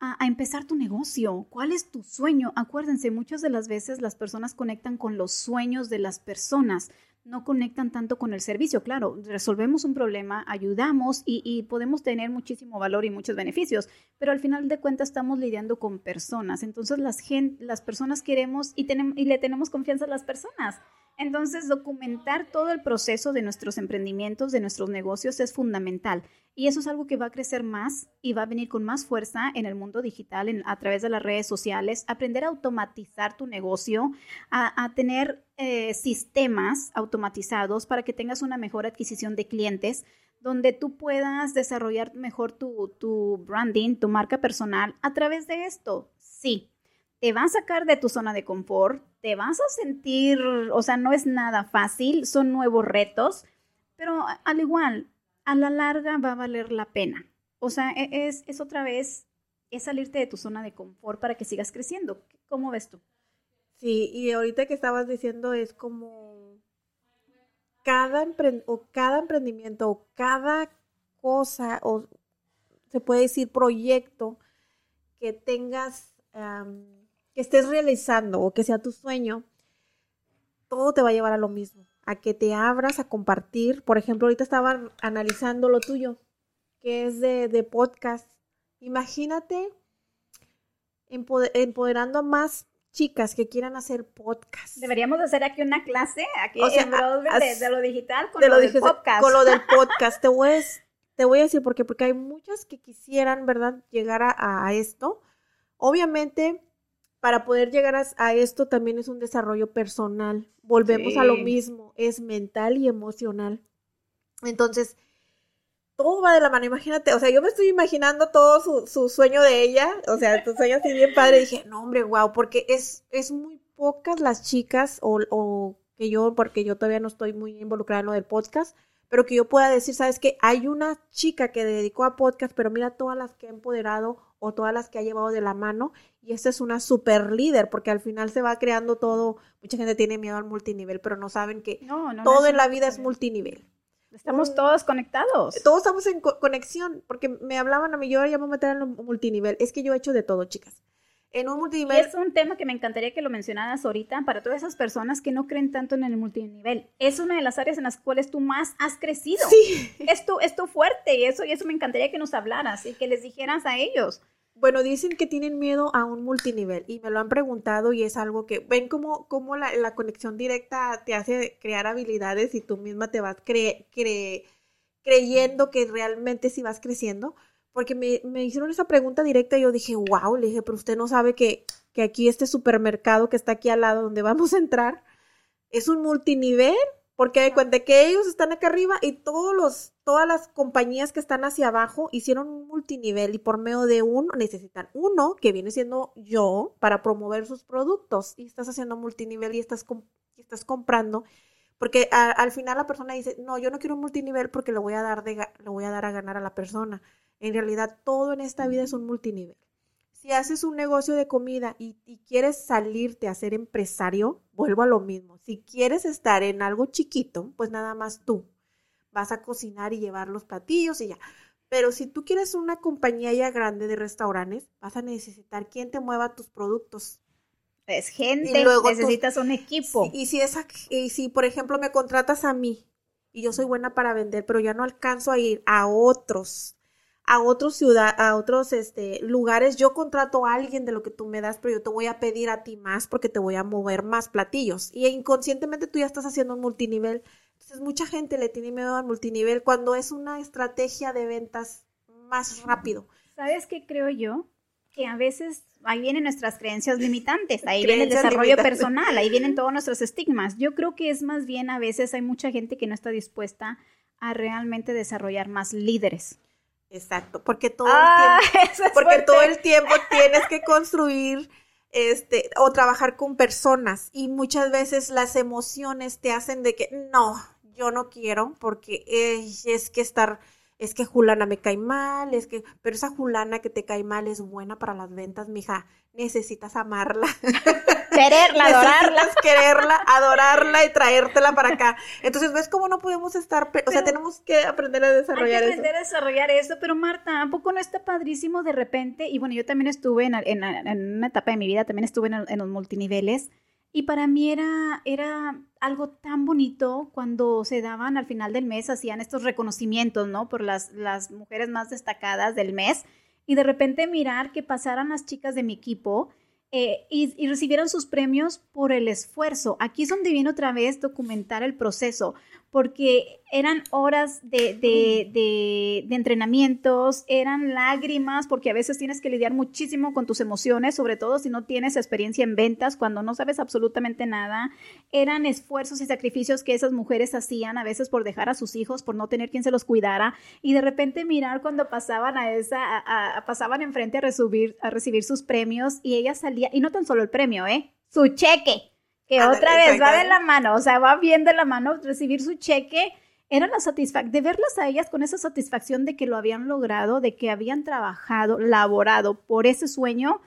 a, empezar tu negocio? ¿Cuál es tu sueño? Acuérdense, muchas de las veces las personas conectan con los sueños de las personas, no conectan tanto con el servicio. Claro, resolvemos un problema, ayudamos y, podemos tener muchísimo valor y muchos beneficios, pero al final de cuentas estamos lidiando con personas. Entonces las, las personas queremos y, y le tenemos confianza a las personas. Entonces, documentar todo el proceso de nuestros emprendimientos, de nuestros negocios, es fundamental. Y eso es algo que va a crecer más y va a venir con más fuerza en el mundo digital, a través de las redes sociales. Aprender a automatizar tu negocio, a, tener eh, sistemas automatizados para que tengas una mejor adquisición de clientes, donde tú puedas desarrollar mejor tu, tu branding, tu marca personal a través de esto. Sí, te va a sacar de tu zona de confort, te vas a sentir, o sea, no es nada fácil, son nuevos retos, pero al igual, a la larga va a valer la pena. O sea, e, es, es otra vez, es salirte de tu zona de confort para que sigas creciendo. ¿Cómo ves tú? Sí, y ahorita que estabas diciendo es como cada, o cada emprendimiento o cada cosa o se puede decir proyecto que tengas que estés realizando o que sea tu sueño, todo te va a llevar a lo mismo, a que te abras a compartir. Por ejemplo, ahorita estaba analizando lo tuyo, que es de, podcast. Imagínate empoderando a más chicas que quieran hacer podcast. Deberíamos hacer aquí una clase, aquí en de, lo digital con lo, del podcast. Con lo del <laughs> podcast. te, voy a, te voy a decir por qué, porque hay muchas que quisieran, ¿verdad?, llegar a esto. Obviamente, para poder llegar a, esto también es un desarrollo personal. Volvemos a lo mismo, es mental y emocional. Entonces, todo va de la mano. Imagínate, o sea, yo me estoy imaginando todo su, sueño de ella, o sea, tu sueño así bien padre. dije, no, hombre, wow, porque es, es muy pocas las chicas, o, o que yo, porque yo todavía no estoy muy involucrada en lo del podcast, pero que yo pueda decir, sabes que hay una chica que dedicó a podcast, pero mira todas las que ha empoderado o todas las que ha llevado de la mano y esta es una super líder porque al final se va creando todo, mucha gente tiene miedo al multinivel, pero no saben que todo en la vida es multinivel. Estamos todos conectados. Todos estamos en conexión, porque me hablaban a mí, yo ya me voy a meter en un multinivel. Es que yo he hecho de todo, chicas. En un multinivel. es un tema que me encantaría que lo mencionaras ahorita para todas esas personas que no creen tanto en el multinivel. Es una de las áreas en las cuales tú más has crecido. Sí. Es tu, es tu fuerte y eso, y eso me encantaría que nos hablaras y que les dijeras a ellos. Bueno, dicen que tienen miedo a un multinivel y me lo han preguntado y es algo que ven como la, la, conexión directa te hace crear habilidades y tú misma te vas cre, cre, creyendo que realmente sí vas creciendo. Porque me, me, hicieron esa pregunta directa y yo dije, wow, le dije, pero usted no sabe que, que aquí este supermercado que está aquí al lado donde vamos a entrar es un multinivel porque de cuenta que ellos están acá arriba y todos los, todas las compañías que están hacia abajo hicieron un multinivel y por medio de uno necesitan uno, que viene siendo yo, para promover sus productos. Y estás haciendo multinivel y estás, y estás comprando. Porque al final la persona dice, no, yo no quiero un multinivel porque le voy a dar, de, le voy a, dar a ganar a la persona. En realidad todo en esta vida es un multinivel si haces un negocio de comida y, quieres salirte a ser empresario, vuelvo a lo mismo. Si quieres estar en algo chiquito, pues nada más tú vas a cocinar y llevar los platillos y ya. Pero si tú quieres una compañía ya grande de restaurantes, vas a necesitar quien te mueva tus productos. Es gente, y luego necesitas un equipo. y si esa, y si por ejemplo me contratas a mí y yo soy buena para vender, pero ya no alcanzo a ir a otros a otros ciudad, a otros este, lugares, yo contrato a alguien de lo que tú me das, pero yo te voy a pedir a ti más porque te voy a mover más platillos. Y inconscientemente tú ya estás haciendo un multinivel. Entonces mucha gente le tiene miedo al multinivel cuando es una estrategia de ventas más rápido. ¿Sabes qué creo yo? Que a veces ahí vienen nuestras creencias limitantes, ahí viene el desarrollo personal, ahí vienen todos nuestros estigmas. Yo creo que es más bien a veces hay mucha gente que no está dispuesta a realmente desarrollar más líderes. Exacto, porque todo el ah, tiempo, <laughs> porque todo el tiempo tienes que construir este o trabajar con personas y muchas veces las emociones te hacen de que no, yo no quiero porque es que estar es que Julana me cae mal, es que, pero esa Julana que te cae mal es buena para las ventas, mija, necesitas amarla. <laughs> Quererla, adorarla. quererla, adorarla y traértela para acá. <laughs> Entonces, ¿ves cómo no podemos estar, o sea, tenemos que aprender a desarrollar eso. aprender a desarrollar eso, pero Marta, ¿a poco no está padrísimo de repente? Y bueno, yo también estuve en, en, una etapa de mi vida, también estuve en, en los multiniveles y para mí era, era algo tan bonito cuando se daban al final del mes, hacían estos reconocimientos, ¿no? Por las, las mujeres más destacadas del mes. Y de repente mirar que pasaran las chicas de mi equipo eh, y, y, recibieran sus premios por el esfuerzo. Aquí es donde viene otra vez documentar el proceso, porque eran horas de, de, de, entrenamientos, eran lágrimas, porque a veces tienes que lidiar muchísimo con tus emociones, sobre todo si no tienes experiencia en ventas, cuando no sabes absolutamente nada. Eran esfuerzos y sacrificios que esas mujeres hacían a veces por dejar a sus hijos, por no tener quien se los cuidara, y de repente mirar cuando pasaban a esa, a, pasaban enfrente a recibir, a recibir sus premios, y ella salía, y no tan solo el premio, ¿eh? Su cheque que otra vez va de la mano, o sea, va bien de la mano recibir su cheque. Era la satisfacción de verlas a ellas con esa satisfacción de que lo habían logrado, de que habían trabajado, laborado por ese sueño.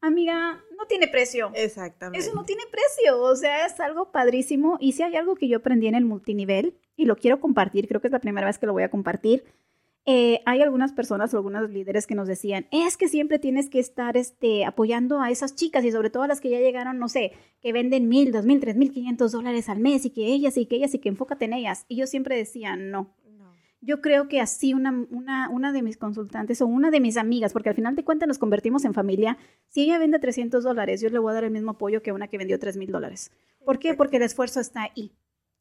Amiga, no tiene precio. Exactamente. Eso no tiene precio, o sea, es algo padrísimo. Y si hay algo que yo aprendí en el multinivel y lo quiero compartir, creo que es la primera vez que lo voy a compartir, eh, hay algunas personas o algunos líderes que nos decían, es que siempre tienes que estar este, apoyando a esas chicas y sobre todo a las que ya llegaron, no sé, que venden mil, dos mil, tres mil, quinientos dólares al mes y que ellas y que ellas y que enfócate en ellas. Y yo siempre decía, no. Yo creo que así una, una, una de mis consultantes o una de mis amigas, porque al final de cuentas nos convertimos en familia, si ella vende 300 dólares, yo le voy a dar el mismo apoyo que una que vendió tres mil dólares. ¿Por qué? Porque el esfuerzo está ahí.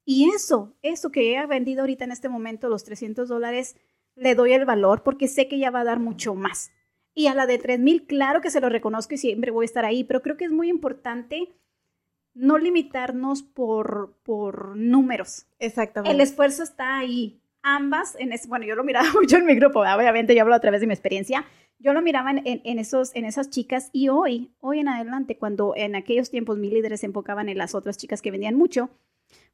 Y eso, eso que ella ha vendido ahorita en este momento, los 300 dólares, le doy el valor porque sé que ella va a dar mucho más. Y a la de 3000, claro que se lo reconozco y siempre voy a estar ahí, pero creo que es muy importante no limitarnos por, por números. Exactamente. El esfuerzo está ahí. Ambas, en bueno, yo lo miraba <laughs> mucho en mi grupo, obviamente yo hablo a través de mi experiencia, yo lo miraba en, en, esos, en esas chicas y hoy, hoy en adelante, cuando en aquellos tiempos mis líderes se enfocaban en las otras chicas que vendían mucho,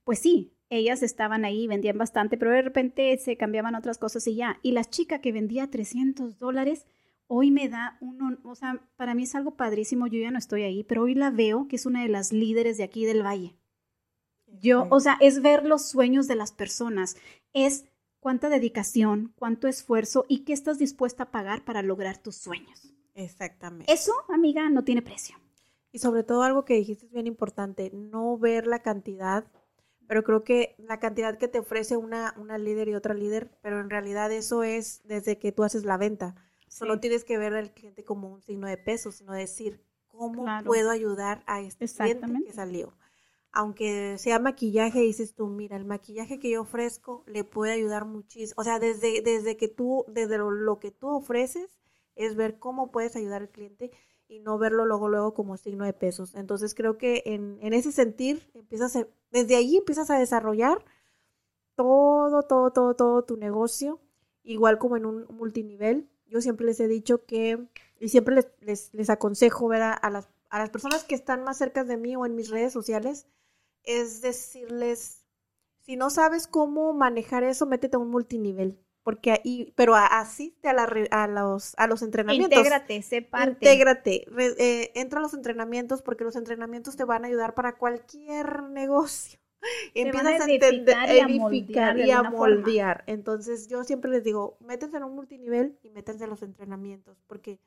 pues sí, ellas estaban ahí, vendían bastante, pero de repente se cambiaban otras cosas y ya. Y la chica que vendía 300 dólares, hoy me da uno, o sea, para mí es algo padrísimo, yo ya no estoy ahí, pero hoy la veo que es una de las líderes de aquí del valle. Yo, o sea, es ver los sueños de las personas, es cuánta dedicación, cuánto esfuerzo y qué estás dispuesta a pagar para lograr tus sueños. Exactamente. Eso, amiga, no tiene precio. Y sobre todo algo que dijiste es bien importante, no ver la cantidad, pero creo que la cantidad que te ofrece una, una líder y otra líder, pero en realidad eso es desde que tú haces la venta. Solo tienes que ver al cliente como un signo de peso, sino decir, ¿cómo puedo ayudar a este cliente que salió? aunque sea maquillaje, dices tú, mira, el maquillaje que yo ofrezco le puede ayudar muchísimo. O sea, desde, desde que tú, desde lo, que tú ofreces, es ver cómo puedes ayudar al cliente y no verlo luego, luego como signo de pesos. Entonces creo que en, en ese sentir, empiezas a, desde ahí empiezas a desarrollar todo, todo, todo, todo tu negocio, igual como en un multinivel. Yo siempre les he dicho que, y siempre les, les, aconsejo, ¿verdad? A las, a las personas que están más cerca de mí o en mis redes sociales, es decirles, si no sabes cómo manejar eso, métete a un multinivel. Porque ahí, pero asiste a, la, a, los, a los entrenamientos. Intégrate, sé parte. Intégrate, eh, entra a los entrenamientos porque los entrenamientos te van a ayudar para cualquier negocio. <laughs> Empiezas a, entender, edificar y a moldear. Entonces yo siempre les digo, métanse en un multinivel y métanse a los entrenamientos porque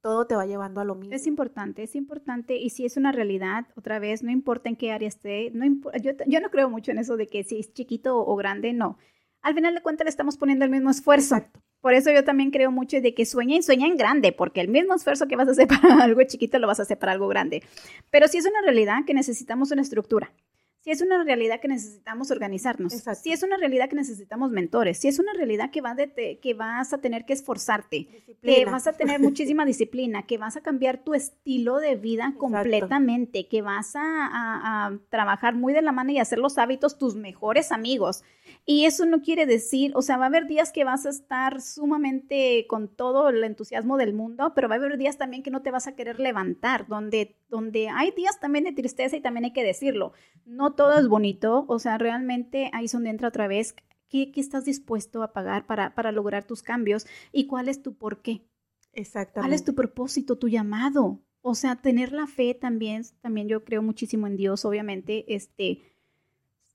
todo te va llevando a lo mismo. Es importante, es importante y si es una realidad, otra vez, no importa en qué área esté, no yo, yo no creo mucho en eso de que si es chiquito o grande, no. Al final de cuentas le estamos poniendo el mismo esfuerzo. Por eso yo también creo mucho de que sueñen, sueñen grande, porque el mismo esfuerzo que vas a hacer <laughs> para algo chiquito lo vas a hacer para algo grande. Pero si es una realidad que necesitamos una estructura, si es una realidad que necesitamos organizarnos, si es una realidad que necesitamos mentores, si es una realidad que, va de que vas a tener que esforzarte, que vas a tener <laughs> muchísima disciplina, que vas a cambiar tu estilo de vida completamente, que vas a, trabajar muy de la mano y hacer los hábitos tus mejores amigos. Y eso no quiere decir, o sea, va a haber días que vas a estar sumamente con todo el entusiasmo del mundo, pero va a haber días también que no te vas a querer levantar, donde, donde hay días también de tristeza y también hay que decirlo. No todo es bonito, o sea, realmente ahí es donde entra otra vez, ¿qué, estás dispuesto a pagar para, para lograr tus cambios y cuál es tu por qué? Exactamente. ¿Cuál es tu propósito, tu llamado? O sea, tener la fe también, también yo creo muchísimo en Dios, obviamente, este,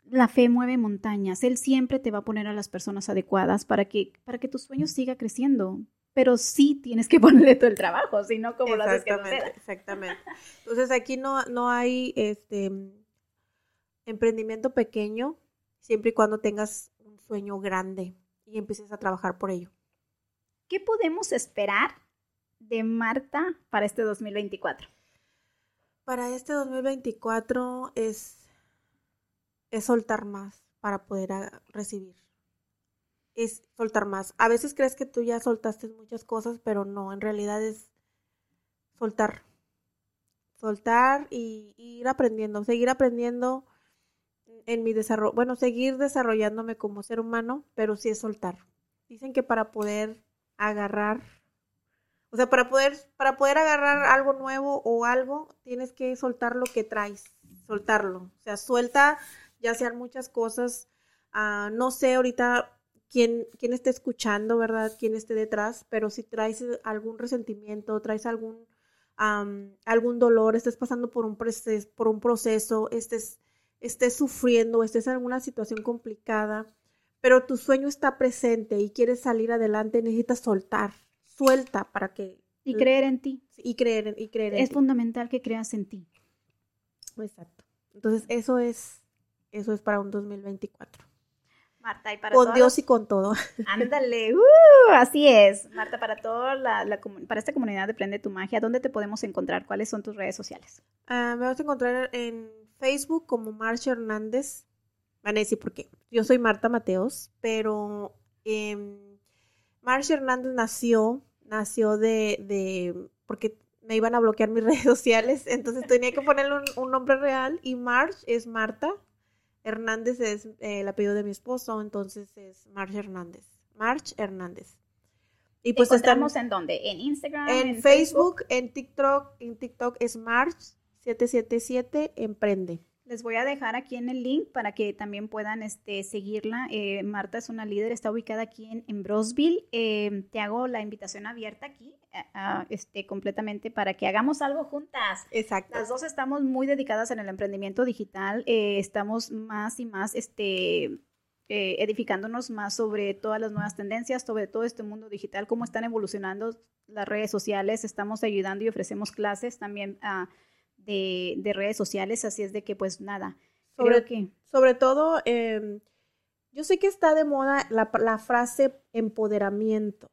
la fe mueve montañas, Él siempre te va a poner a las personas adecuadas para que, para que tu sueño siga creciendo, pero sí tienes que <laughs> ponerle todo el trabajo, si no, como lo haces que Exactamente. Entonces aquí no, no hay, este, emprendimiento pequeño siempre y cuando tengas un sueño grande y empieces a trabajar por ello. ¿Qué podemos esperar de Marta para este 2024? Para este 2024 es, es soltar más para poder recibir. Es soltar más. A veces crees que tú ya soltaste muchas cosas, pero no, en realidad es soltar. Soltar y ir aprendiendo, seguir aprendiendo en mi desarrollo, bueno, seguir desarrollándome como ser humano, pero sí es soltar. Dicen que para poder agarrar, o sea, para poder, para poder agarrar algo nuevo o algo, tienes que soltar lo que traes, soltarlo. O sea, suelta, ya sean muchas cosas. Ah, no sé ahorita quién, quién esté escuchando, ¿verdad? Quién esté detrás, pero si traes algún resentimiento, traes algún, algún dolor, estés pasando por un, proceso, por un proceso, estés estés sufriendo, estés en alguna situación complicada, pero tu sueño está presente y quieres salir adelante, necesitas soltar, suelta para que... Y creer en ti. Y creer, y creer en Es fundamental que creas en ti. Exacto. Entonces, eso es, eso es para un 2024. Marta, y para Con Dios y con todo. <laughs> Ándale, uh, así es. Marta, para toda la, para esta comunidad de Prende tu Magia, ¿dónde te podemos encontrar? ¿Cuáles son tus redes sociales? Ah, me vas a encontrar en Facebook como Marcia Hernández. Van a decir por qué. Yo soy Marta Mateos, pero eh, Marcia Hernández nació, nació de, de, porque me iban a bloquear mis <laughs> redes sociales, entonces tenía que ponerle un, nombre real y March es Marta, Hernández es eh, el apellido de mi esposo, entonces es Marcia Hernández. March Hernández. Y pues estamos en dónde? En Instagram, en, Facebook, en TikTok, en TikTok es March 777 Emprende. Les voy a dejar aquí en el link para que también puedan este, seguirla. Eh, Marta es una líder, está ubicada aquí en, en Brosville. Eh, te hago la invitación abierta aquí, este, completamente para que hagamos algo juntas. Exacto. Las dos estamos muy dedicadas en el emprendimiento digital. Eh, estamos más y más este, eh, edificándonos más sobre todas las nuevas tendencias, sobre todo este mundo digital, cómo están evolucionando las redes sociales. Estamos ayudando y ofrecemos clases también uh, de, de, redes sociales, así es de que pues nada. Sobre, que... sobre todo, eh, yo sé que está de moda la, la, frase empoderamiento,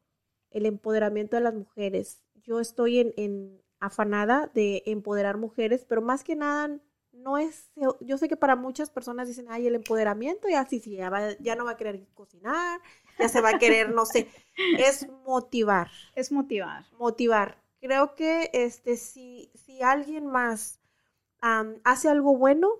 el empoderamiento de las mujeres. Yo estoy en, en afanada de empoderar mujeres, pero más que nada no es, yo sé que para muchas personas dicen, ay, el empoderamiento, ya sí, sí, ya, va, ya no va a querer cocinar, ya se va a querer, no sé, <laughs> es motivar. Es motivar. Motivar. Creo que este, si, si alguien más um, hace algo bueno,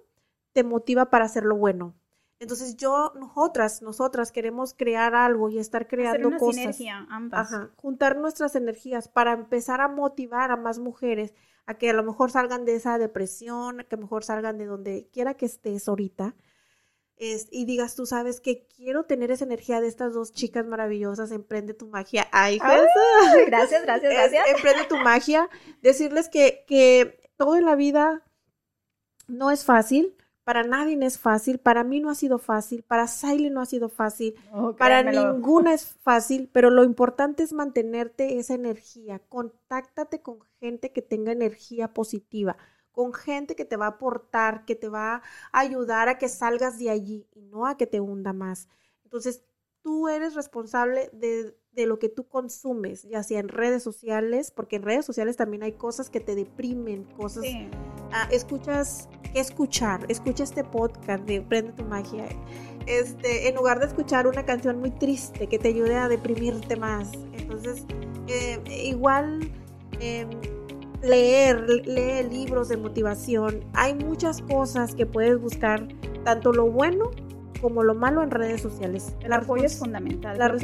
te motiva para hacerlo bueno. Entonces yo, nosotras, nosotras queremos crear algo y estar creando una cosas. Sinergia, ambas. Ajá, juntar nuestras energías para empezar a motivar a más mujeres a que a lo mejor salgan de esa depresión, a que a lo mejor salgan de donde quiera que estés ahorita. Es, y digas, tú sabes que quiero tener esa energía de estas dos chicas maravillosas, emprende tu magia. Ay, Ay gracias, gracias, gracias. Es, emprende tu magia. Decirles que, que todo en la vida no es fácil, para nadie es fácil, para mí no ha sido fácil, para Siley no ha sido fácil, oh, para ninguna es fácil, pero lo importante es mantenerte esa energía. Contáctate con gente que tenga energía positiva, con gente que te va a aportar, que te va a ayudar a que salgas de allí y no a que te hunda más. Entonces, tú eres responsable de, de, lo que tú consumes, ya sea en redes sociales, porque en redes sociales también hay cosas que te deprimen, cosas... Sí. Ah, escuchas, ¿qué escuchar? Escucha este podcast de Prende tu magia. Este, en lugar de escuchar una canción muy triste que te ayude a deprimirte más. Entonces, eh, igual... Eh, leer, lee libros de motivación. Hay muchas cosas que puedes buscar, tanto lo bueno como lo malo en redes sociales. El apoyo es fundamental. La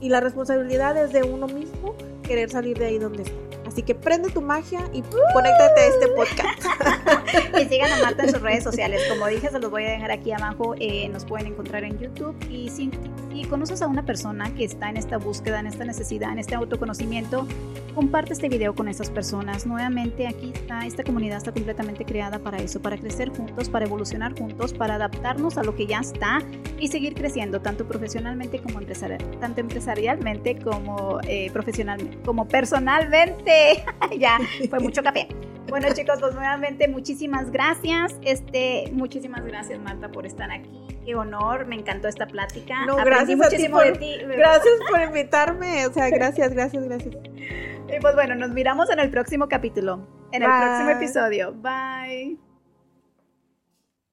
y la responsabilidad es de uno mismo querer salir de ahí donde está. Así que prende tu magia y conéctate a este podcast. <laughs> y sigan a Marta en sus redes sociales. Como dije, se los voy a dejar aquí abajo. Eh, nos pueden encontrar en YouTube. Y si, si, conoces a una persona que está en esta búsqueda, en esta necesidad, en este autoconocimiento, comparte este video con esas personas. Nuevamente, aquí está, esta comunidad está completamente creada para eso, para crecer juntos, para evolucionar juntos, para adaptarnos a lo que ya está y seguir creciendo, tanto profesionalmente como empresarial, tanto empresarialmente como eh, profesionalmente, como personalmente. <laughs> ya, fue mucho café. <laughs> Bueno, chicos, pues nuevamente muchísimas gracias. Este, muchísimas gracias, Marta, por estar aquí. Qué honor, me encantó esta plática. No, gracias muchísimo a ti por, de ti. Gracias por invitarme. O sea, <laughs> gracias, gracias, gracias. Y pues bueno, nos miramos en el próximo capítulo, en Bye. el próximo episodio. Bye.